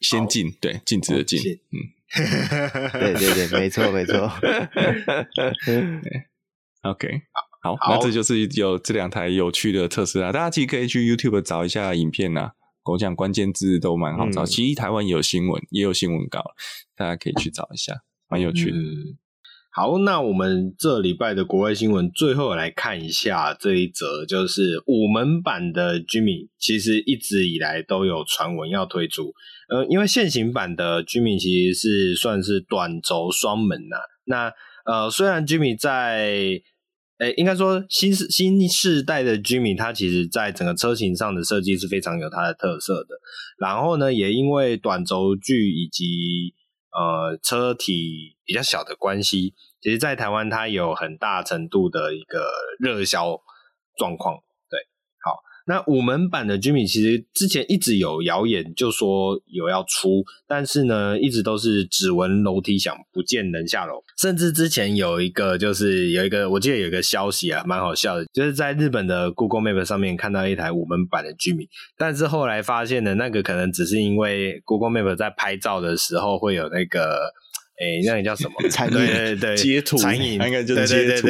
先进好对，禁止的禁，嗯，对对对，没错没错。OK，好，好，那这就是有这两台有趣的特斯拉，大家其实可以去 YouTube 找一下影片呐。我讲关键字都蛮好找，嗯、其实台湾也有新闻，也有新闻稿，大家可以去找一下，蛮有趣的。嗯好，那我们这礼拜的国外新闻，最后来看一下这一则，就是五门版的 Jimmy，其实一直以来都有传闻要推出。呃，因为现行版的 Jimmy 其实是算是短轴双门呐、啊。那呃，虽然 Jimmy 在，哎、应该说新世新世代的 Jimmy，它其实在整个车型上的设计是非常有它的特色的。然后呢，也因为短轴距以及呃，车体比较小的关系，其实，在台湾它有很大程度的一个热销状况。那五门版的 Jimmy 其实之前一直有谣言，就说有要出，但是呢，一直都是只闻楼梯响，不见人下楼。甚至之前有一个，就是有一个，我记得有一个消息啊，蛮好笑的，就是在日本的 Google Map 上面看到一台五门版的 Jimmy，但是后来发现呢，那个可能只是因为 Google Map 在拍照的时候会有那个，诶、欸，那个叫什么？残影，对对对，截图，残影，那个就是截图，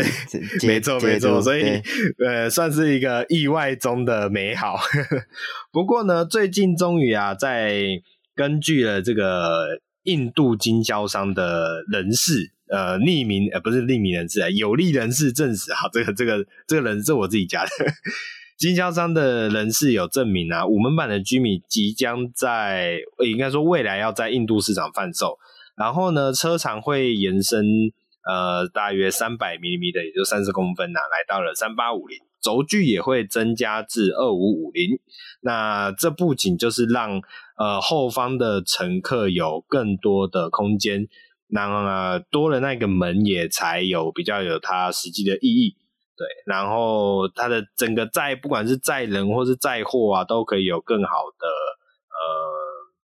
没错没错，所以呃，算是一个意外中的美好。不过呢，最近终于啊，在根据了这个印度经销商的人士。呃，匿名呃不是匿名人士啊，有利人士证实啊，这个这个这个人是我自己加的，经销商的人士有证明啊，五门版的 Jimmy 即将在，应该说未来要在印度市场贩售，然后呢，车长会延伸呃大约三百 mm 的，也就三十公分呐、来到了三八五零，轴距也会增加至二五五零，那这不仅就是让呃后方的乘客有更多的空间。然后呢，多了那个门也才有比较有它实际的意义，对。然后它的整个载，不管是载人或是载货啊，都可以有更好的呃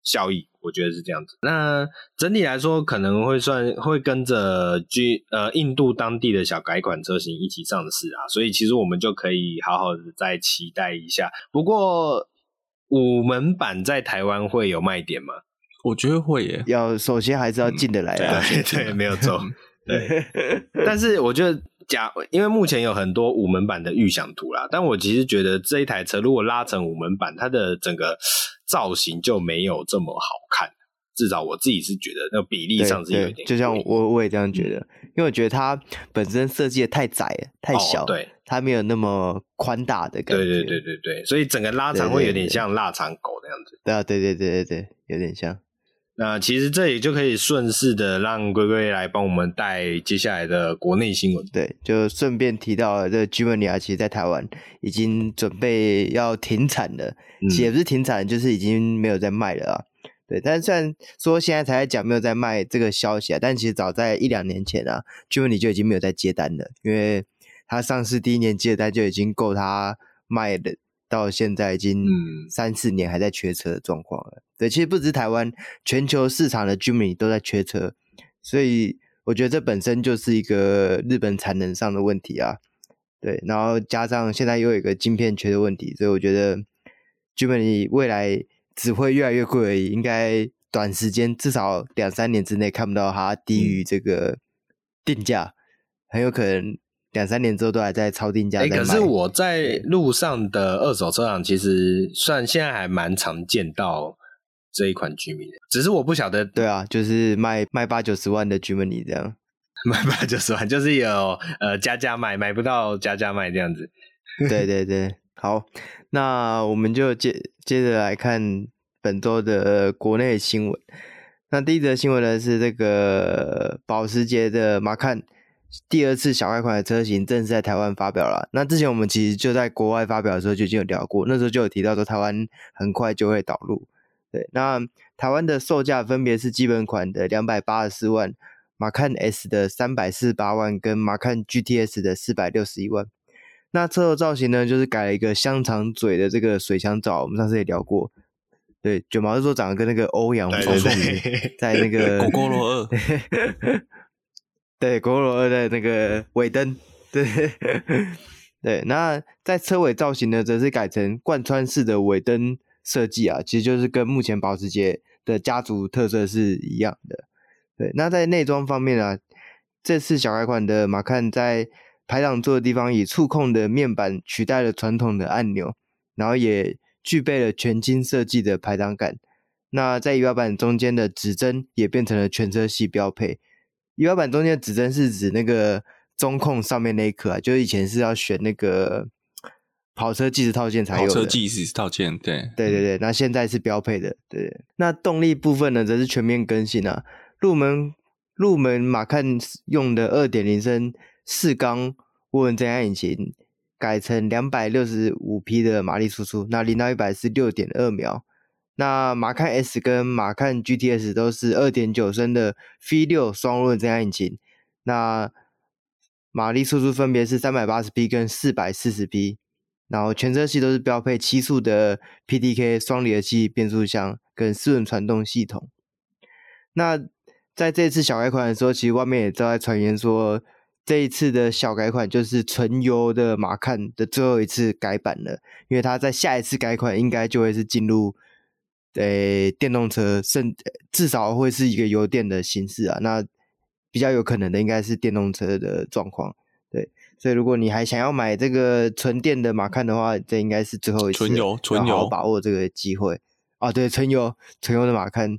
效益，我觉得是这样子。那整体来说，可能会算会跟着 G 呃印度当地的小改款车型一起上市啊，所以其实我们就可以好好的再期待一下。不过五门版在台湾会有卖点吗？我觉得会耶，要首先还是要进得来啊。对对，没有错。对，但是我觉得假，因为目前有很多五门版的预想图啦，但我其实觉得这一台车如果拉成五门版，它的整个造型就没有这么好看。至少我自己是觉得那个比例上是有一点，就像我我也这样觉得，因为我觉得它本身设计的太窄了，太小，哦、对，它没有那么宽大的感觉，对对对对对，所以整个拉长会有点像腊肠狗那样子，对啊，对对对对对，有点像。那其实这里就可以顺势的让龟龟来帮我们带接下来的国内新闻，对，就顺便提到了这个 Germany 其实在台湾已经准备要停产了，嗯、其实也不是停产，就是已经没有在卖了啊。对，但虽然说现在才在讲没有在卖这个消息啊，但其实早在一两年前啊，Germany 就已经没有在接单了，因为它上市第一年接单就已经够它卖的，到现在已经三四年还在缺车的状况了。对，其实不止台湾，全球市场的 Germany 都在缺车，所以我觉得这本身就是一个日本产能上的问题啊。对，然后加上现在又有一个晶片缺的问题，所以我觉得 Germany 未来。只会越来越贵而已，应该短时间至少两三年之内看不到它低于这个定价，嗯、很有可能两三年之后都还在超定价。可是我在路上的二手车行，其实算现在还蛮常见到这一款 Jimny 的，只是我不晓得。对啊，就是卖卖八九十万的 Jimny 这样，卖八九十万就是有呃加价卖，买不到加价卖这样子。对对对。好，那我们就接接着来看本周的国内新闻。那第一则新闻呢是这个保时捷的 Macan 第二次小改款的车型正式在台湾发表了。那之前我们其实就在国外发表的时候就已经有聊过，那时候就有提到说台湾很快就会导入。对，那台湾的售价分别是基本款的两百八十四万马 can S 的三百四十八万，跟马 can GTS 的四百六十一万。那车头造型呢，就是改了一个香肠嘴的这个水箱罩，我们上次也聊过。对，卷毛是说长得跟那个欧阳锋在那个 狗狗罗二，对，国罗二的那个尾灯，对 对。那在车尾造型呢，则是改成贯穿式的尾灯设计啊，其实就是跟目前保时捷的家族特色是一样的。对，那在内装方面啊，这次小改款的马看在排档座的地方以触控的面板取代了传统的按钮，然后也具备了全金设计的排档杆。那在仪表板中间的指针也变成了全车系标配。仪表板中间的指针是指那个中控上面那一颗啊，就是以前是要选那个跑车计时套件才有的。跑车计时套件，对，对对对。那现在是标配的，对。那动力部分呢，则是全面更新啊。入门入门马看用的二点零升。四缸涡轮增压引擎改成两百六十五匹的马力输出，那零到一百是六点二秒。那马看 S 跟马看 GTS 都是二点九升的 V 六双涡轮增压引擎，那马力输出分别是三百八十匹跟四百四十匹。然后全车系都是标配七速的 PDK 双离合器变速箱跟四轮传动系统。那在这次小改款的时候，其实外面也都在传言说。这一次的小改款就是纯油的马看的最后一次改版了，因为它在下一次改款应该就会是进入呃电动车，甚至少会是一个油电的形式啊。那比较有可能的应该是电动车的状况，对。所以如果你还想要买这个纯电的马看的话，这应该是最后一次纯油，纯油，把握这个机会啊。对，纯油，纯油的马看，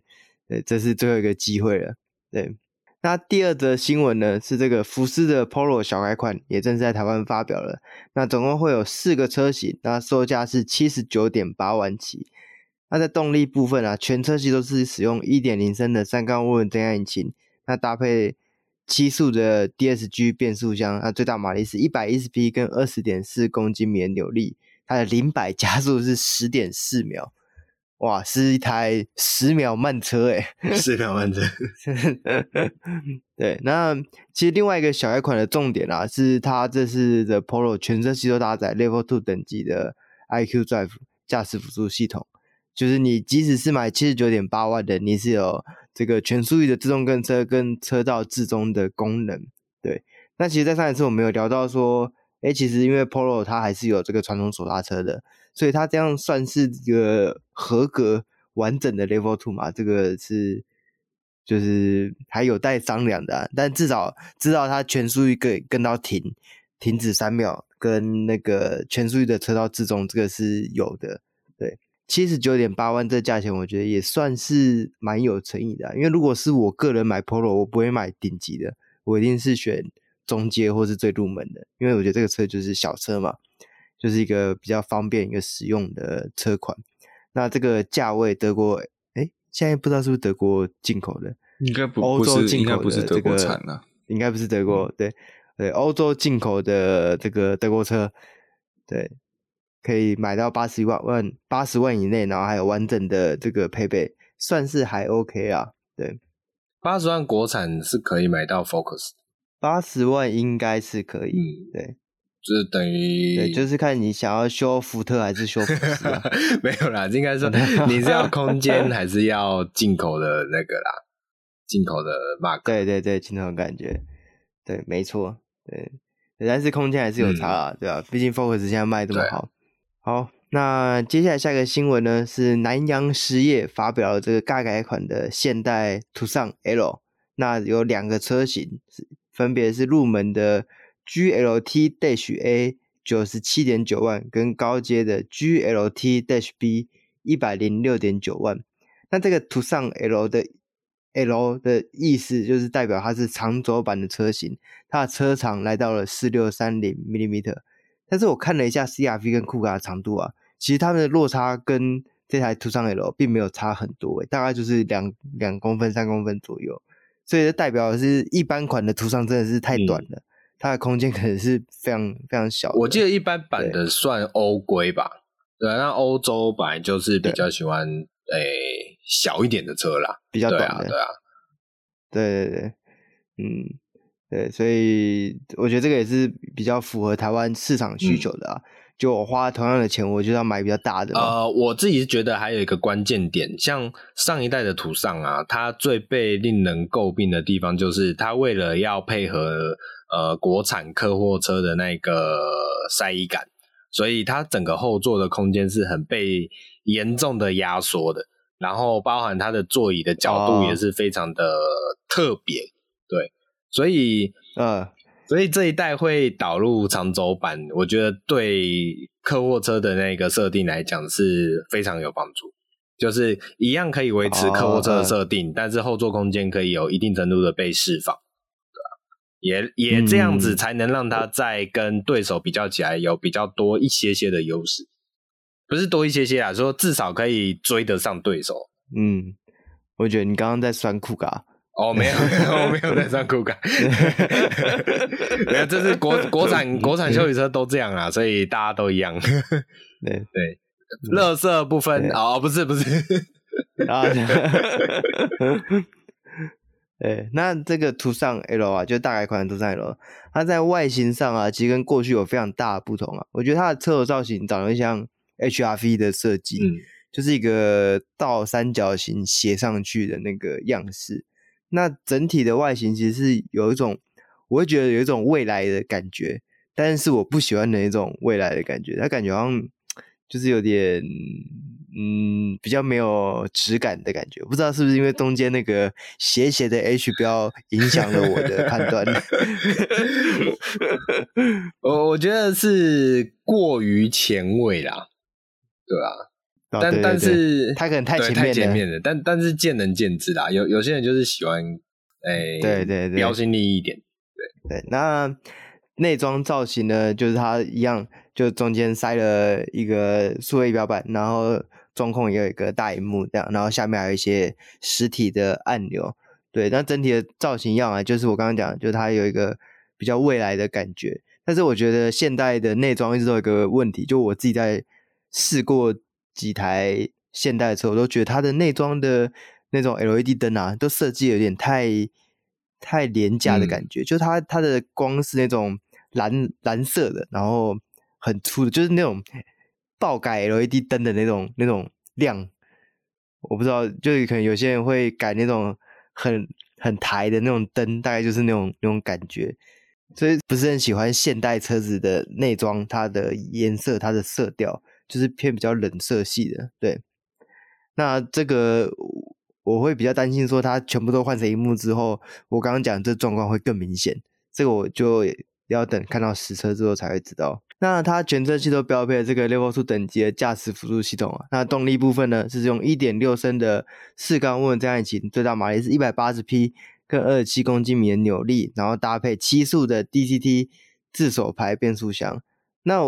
对，这是最后一个机会了，对。那第二则新闻呢，是这个福斯的 Polo 小改款也正式在台湾发表了。那总共会有四个车型，那售价是七十九点八万起。那在动力部分啊，全车系都是使用一点零升的三缸涡轮增压引擎，那搭配七速的 DSG 变速箱，那最大马力是一百一十匹跟二十点四公斤米的扭力，它的零百加速是十点四秒。哇，是一台十秒慢车诶，十秒慢车。对，那其实另外一个小改款的重点啊，是它这次的 Polo 全车系都搭载 Level Two 等级的 iQ Drive 驾驶辅助系统，就是你即使是买七十九点八万的，你是有这个全速域的自动跟车跟车道自中的功能。对，那其实，在上一次我们有聊到说，诶，其实因为 Polo 它还是有这个传统手刹车的。所以它这样算是一个合格，完整的 Level Two 嘛，这个是就是还有待商量的、但至少知道它全速域可以跟到停停止三秒，跟那个全速域的车道自动，这个是有的。对，七十九点八万这价钱，我觉得也算是蛮有诚意的、啊。因为如果是我个人买 Polo，我不会买顶级的，我一定是选中阶或是最入门的，因为我觉得这个车就是小车嘛，就是一个比较方便一个实用的车款。那这个价位，德国哎，现在不知道是不是德国进口的？应该不，欧洲进口的、这个、不是德国产的、啊，应该不是德国，对对，欧洲进口的这个德国车，对，可以买到八十万万八十万以内，然后还有完整的这个配备，算是还 OK 啊。对，八十万国产是可以买到 Focus，八十万应该是可以，嗯、对。就是等于，对，就是看你想要修福特还是修福斯、啊、没有啦，应该说 你是要空间还是要进口的那个啦，进口的 Mark。对对对，进口的感觉，对，没错，对，但是空间还是有差啦，嗯、对吧、啊？毕竟 Focus 现在卖这么好。好，那接下来下一个新闻呢，是南阳实业发表了这个大改款的现代途尚 L，那有两个车型，分别是入门的。GLT-A 九十七点九万，跟高阶的 GLT-B 一百零六点九万。那这个途尚 L 的 L 的意思就是代表它是长轴版的车型，它的车长来到了四六三零 mm。但是我看了一下 CRV 跟酷卡的长度啊，其实它们的落差跟这台途尚 L 并没有差很多，大概就是两两公分、三公分左右。所以这代表的是一般款的途尚真的是太短了。嗯它的空间可能是非常非常小，我记得一般版的算欧规吧，对，对，那欧洲版就是比较喜欢诶、欸、小一点的车啦，比较短的，对啊，对对对，嗯，对，所以我觉得这个也是比较符合台湾市场需求的啊。嗯、就我花同样的钱，我就要买比较大的。呃，我自己是觉得还有一个关键点，像上一代的途尚啊，它最被令人诟病的地方就是它为了要配合。呃，国产客货车的那个晒衣感，所以它整个后座的空间是很被严重的压缩的，然后包含它的座椅的角度也是非常的特别，哦、对，所以呃，所以这一代会导入长轴版，我觉得对客货车的那个设定来讲是非常有帮助，就是一样可以维持客货车的设定，哦、但是后座空间可以有一定程度的被释放。对也也这样子才能让他在跟对手比较起来有比较多一些些的优势，不是多一些些啊，说至少可以追得上对手。嗯，我觉得你刚刚在酸酷咖哦，没有，我没有在上酷咖，没有，这是国 国产国产休旅车都这样啊，所以大家都一样。对对，垃圾不分哦，不是不是啊。对，那这个途尚 L 啊，就大改款的途尚 L，它在外形上啊，其实跟过去有非常大的不同啊。我觉得它的车头造型长得像 HRV 的设计，嗯、就是一个倒三角形斜上去的那个样式。那整体的外形其实是有一种，我会觉得有一种未来的感觉，但是我不喜欢的一种未来的感觉，它感觉好像就是有点。嗯，比较没有质感的感觉，不知道是不是因为中间那个斜斜的 H 标影响了我的判断。我我觉得是过于前卫啦，对啊，哦、但但是他可能太前面，太前面了，但但是见仁见智啦。有有些人就是喜欢，哎、欸，对对对，标新立异一点。对对，那内装造型呢，就是它一样，就中间塞了一个数位仪表板，然后。中控也有一个大荧幕，这样，然后下面还有一些实体的按钮，对，那整体的造型一样啊，就是我刚刚讲，就是它有一个比较未来的感觉。但是我觉得现代的内装一直都有一个问题，就我自己在试过几台现代的车，我都觉得它的内装的那种 LED 灯啊，都设计有点太太廉价的感觉，嗯、就它它的光是那种蓝蓝色的，然后很粗的，就是那种。爆改 LED 灯的那种那种亮，我不知道，就是可能有些人会改那种很很台的那种灯，大概就是那种那种感觉，所以不是很喜欢现代车子的内装，它的颜色、它的色调就是偏比较冷色系的。对，那这个我会比较担心，说它全部都换成荧幕之后，我刚刚讲这状况会更明显。这个我就要等看到实车之后才会知道。那它全车系都标配了这个 Level 2等级的驾驶辅助系统啊。那动力部分呢，是用1.6升的四缸涡轮增压引擎，最大马力是180匹，跟27公斤米的扭力，然后搭配七速的 DCT 自手排变速箱。那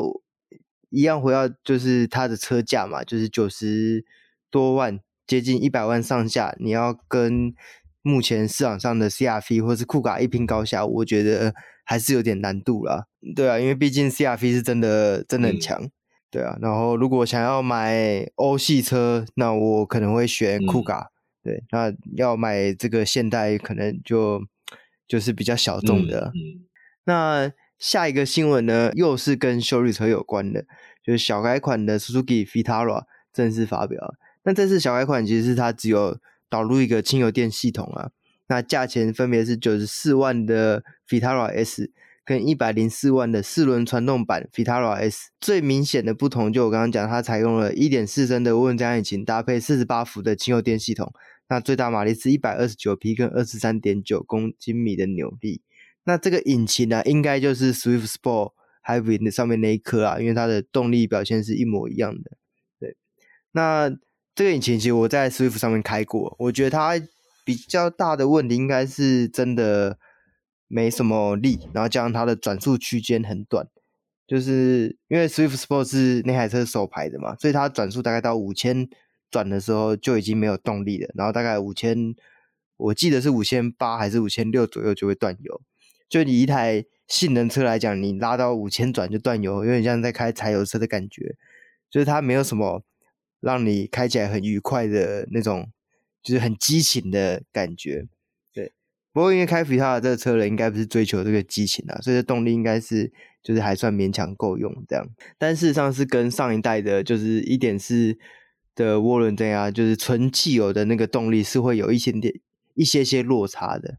一样回到就是它的车价嘛，就是九十多万，接近一百万上下。你要跟目前市场上的 CR-V 或是酷卡一拼高下，我觉得。还是有点难度啦，对啊，因为毕竟 CR-V 是真的真的很强，嗯，对啊。然后如果想要买欧系车，那我可能会选酷卡，嗯，对。那要买这个现代，可能就就是比较小众的。嗯嗯，那下一个新闻呢，又是跟修理车有关的，就是小改款的 Suzuki Vitara 正式发表。那这次小改款其实是它只有导入一个轻油电系统啊。那价钱分别是九十四万的 Vitara S 跟一百零四万的四轮传动版 Vitara S。最明显的不同就我刚刚讲，它采用了一点四升的涡轮增压引擎，搭配四十八伏的轻油电系统。那最大马力是一百二十九匹，跟二十三点九公斤米的扭力。那这个引擎呢、应该就是 Swift Sport Hybrid 上面那一颗啊，因为它的动力表现是一模一样的。对，那这个引擎其实我在 Swift 上面开过，我觉得它。比较大的问题应该是真的没什么力，然后加上它的转速区间很短，就是因为 Swift Sport 是那台车首排的嘛，所以它转速大概到五千转的时候就已经没有动力了，然后大概五千，我记得是五千八还是五千六左右就会断油。就你一台性能车来讲，你拉到五千转就断油，有点像在开柴油车的感觉，就是它没有什么让你开起来很愉快的那种。就是很激情的感觉，对。不过因为开 Vitara 这个车人应该不是追求这个激情啊，所以这动力应该是就是还算勉强够用这样。但事实上是跟上一代的，就是一点四的涡轮增压，就是纯汽油的那个动力是会有一些点一些些落差的。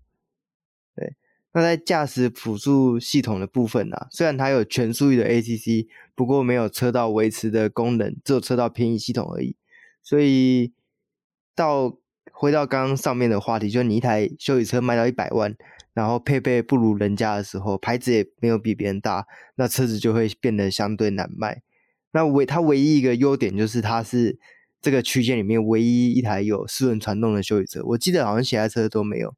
那在驾驶辅助系统的部分啊，虽然它有全速域的 ACC，不过没有车道维持的功能，只有车道偏移系统而已。所以到回到刚刚上面的话题，就是你一台休旅车卖到一百万，然后配备不如人家的时候，牌子也没有比别人大，那车子就会变得相对难卖。那唯它唯一一个优点就是它是这个区间里面唯一一台有四轮传动的休旅车。我记得好像其他车都没有。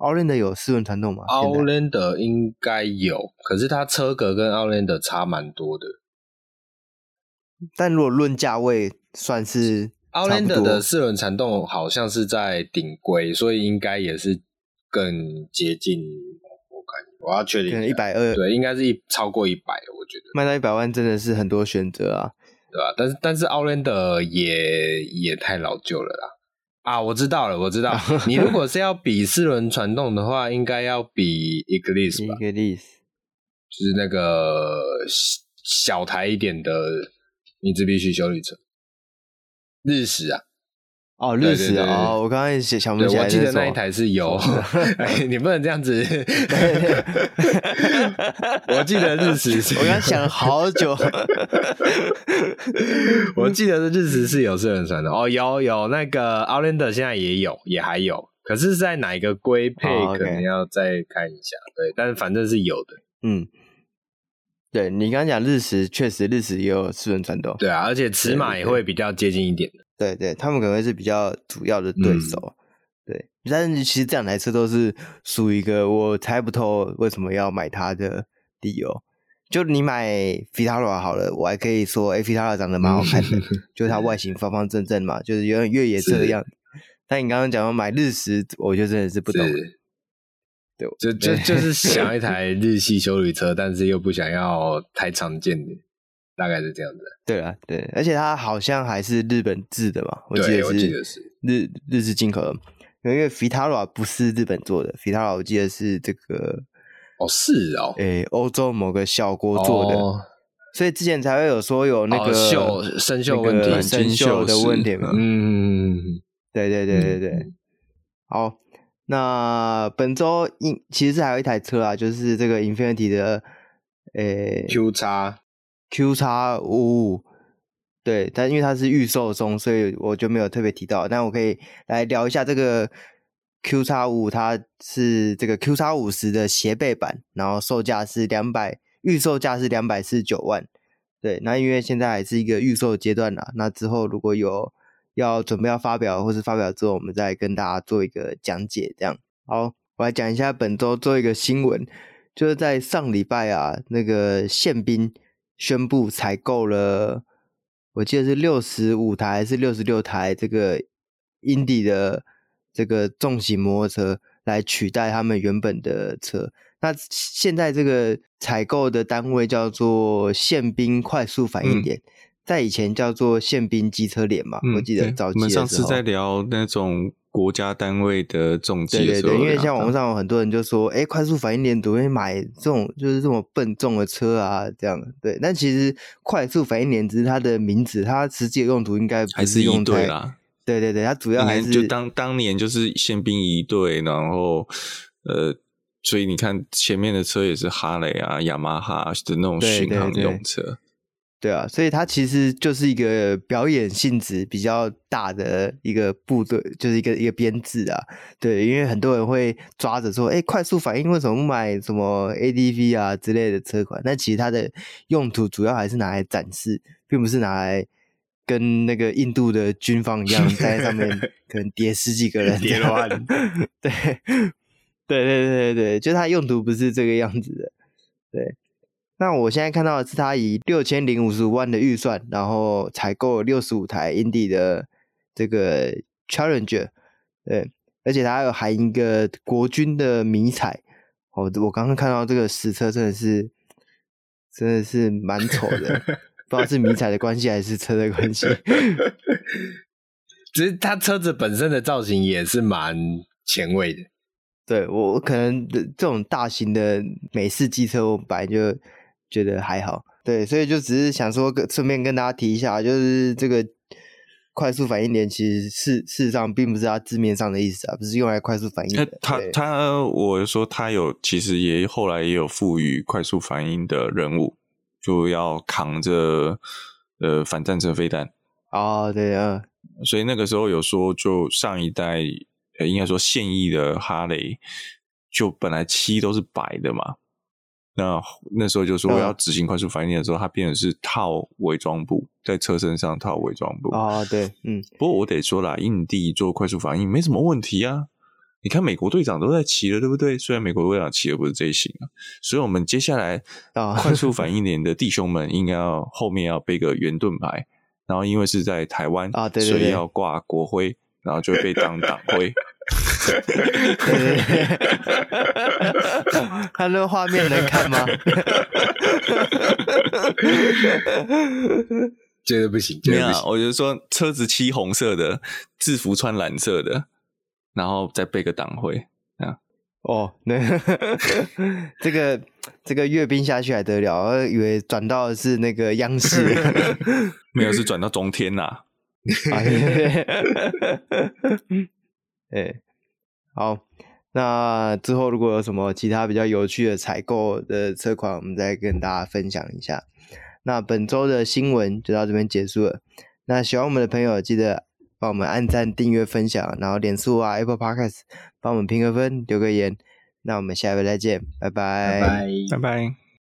Outlander 有四轮传动吗？Outlander 应该有，可是它车格跟 Outlander 差蛮多的。但如果论价位，算是。Outlander 的四轮传动好像是在顶规，所以应该也是更接近。我看我要确定一百二，对，应该是一超过一百，我觉得卖到一百万真的是很多选择啊，对吧、啊？但是但是 Outlander 也也太老旧了啦。啊，我知道了，我知道，你如果是要比四轮传动的话，应该要比 Eclipse 吧，Eclipse 就是那个小台一点的米兹必须修理车。日食啊，哦，日食哦，我刚刚也想不起来，我记得那一台是有，哎，你不能这样子。我记得日食是，我刚想了好久。我记得是日食是有四轮传的，哦，有有那个 Outlander 现在也有，也还有，可是，是在哪一个规配，可能要再看一下。对，但是反正是有的，嗯。对，你刚刚讲日食，确实日食也有四轮传动。对啊，而且尺码也会比较接近一点的。对对，他们可能会是比较主要的对手。嗯、对，但是其实这两台车都是属于一个我猜不透为什么要买它的理由。就你买 Vitara 好了，我还可以说，哎，Vitara 长得蛮好看的，就是它外形方方正正嘛，就是有点越野车的样子。但你刚刚讲到买日食，我就真的是不懂。对就就就是想一 台日系修理车，但是又不想要太常见的，大概是这样子。对啊，对，而且它好像还是日本制的嘛，我记得是，日日式进口的。因为 Vitara 不是日本做的，Vitara 我记得是这个哦，是哦，诶，欧洲某个小国做的，哦，所以之前才会有说有那个锈生锈问题，生锈的问题嘛。嗯，对对对对对，嗯，好。那本周应其实是还有一台车啊，就是这个 Infinity 的诶 Q 叉 Q 叉五五，对，但因为它是预售中，所以我就没有特别提到。但我可以来聊一下这个 Q 叉五，它是这个 Q 叉五十的斜背版，然后售价是两百，预售价是两百四十九万。对，那因为现在还是一个预售阶段啦，那之后如果有要准备要发表，或是发表之后，我们再跟大家做一个讲解。这样，好，我来讲一下本周做一个新闻，就是在上礼拜啊，那个宪兵宣布采购了。我记得是六十五台还是六十六台这个 Indy 的这个重型摩托车来取代他们原本的车。那现在这个采购的单位叫做宪兵快速反应点，嗯、在以前叫做宪兵机车连嘛。嗯、我记得早期我们上次在聊那种。国家单位的重机，对对对，因为像网络上有很多人就说，哎，快速反应连怎么会买这种就是这么笨重的车啊？这样对，但其实快速反应连只是它的名字，它实际的用途应该还是用在，还是仪队啦。对对对，它主要还是就当当年就是宪兵一队，然后呃，所以你看前面的车也是哈雷啊、雅马哈的那种巡航用车。对啊，所以它其实就是一个表演性质比较大的一个部队，就是一个一个编制啊。对，因为很多人会抓着说，哎，快速反应为什么不买什么 ADV 啊之类的车款？那其实它的用途主要还是拿来展示，并不是拿来跟那个印度的军方一样 在上面可能叠十几个人叠乱。对，对对对对对，就它用途不是这个样子的，对。那我现在看到的是，他以六千零五十五万的预算，然后采购了六十五台 Indy 的这个 Challenger，对，而且它还有含一个国军的迷彩。哦，我刚刚看到这个实车，真的是真的是蛮丑的，不知道是迷彩的关系还是车的关系。其实它车子本身的造型也是蛮前卫的。对，我可能这种大型的美式机车，我本来就。觉得还好，对，所以就只是想说，顺便跟大家提一下，就是这个快速反应点，其实事事实上并不是它字面上的意思啊，不是用来快速反应的。他他，我说他有，其实也后来也有赋予快速反应的任务，就要扛着呃反战车飞弹。哦，对啊，所以那个时候有说，就上一代呃，应该说现役的哈雷，就本来漆都是白的嘛。那那时候就说我要执行快速反应的时候，它变成是套伪装布，在车身上套伪装布啊。对，嗯。不过我得说啦，印地做快速反应没什么问题啊。你看美国队长都在骑了，对不对？虽然美国队长骑的不是这一型啊，所以我们接下来快速 反应连的弟兄们应该要后面要背个圆盾牌，然后因为是在台湾啊，对，所以要挂国徽，然后就会被当党徽。对对对，他那画面能看吗？觉得不行，绝对不行。我就说车子漆红色的，制服穿蓝色的，然后再背个党徽啊。哦，那 这个这个阅兵下去还得了？我以为转到的是那个央视，没有，是转到中天呐、啊。哎，好，那之后如果有什么其他比较有趣的采购的车款，我们再跟大家分享一下。那本周的新闻就到这边结束了。那喜欢我们的朋友，记得帮我们按赞、订阅、分享，然后脸书啊、Apple Podcast 帮我们评个分、留个言。那我们下回再见，拜拜，拜拜。拜拜。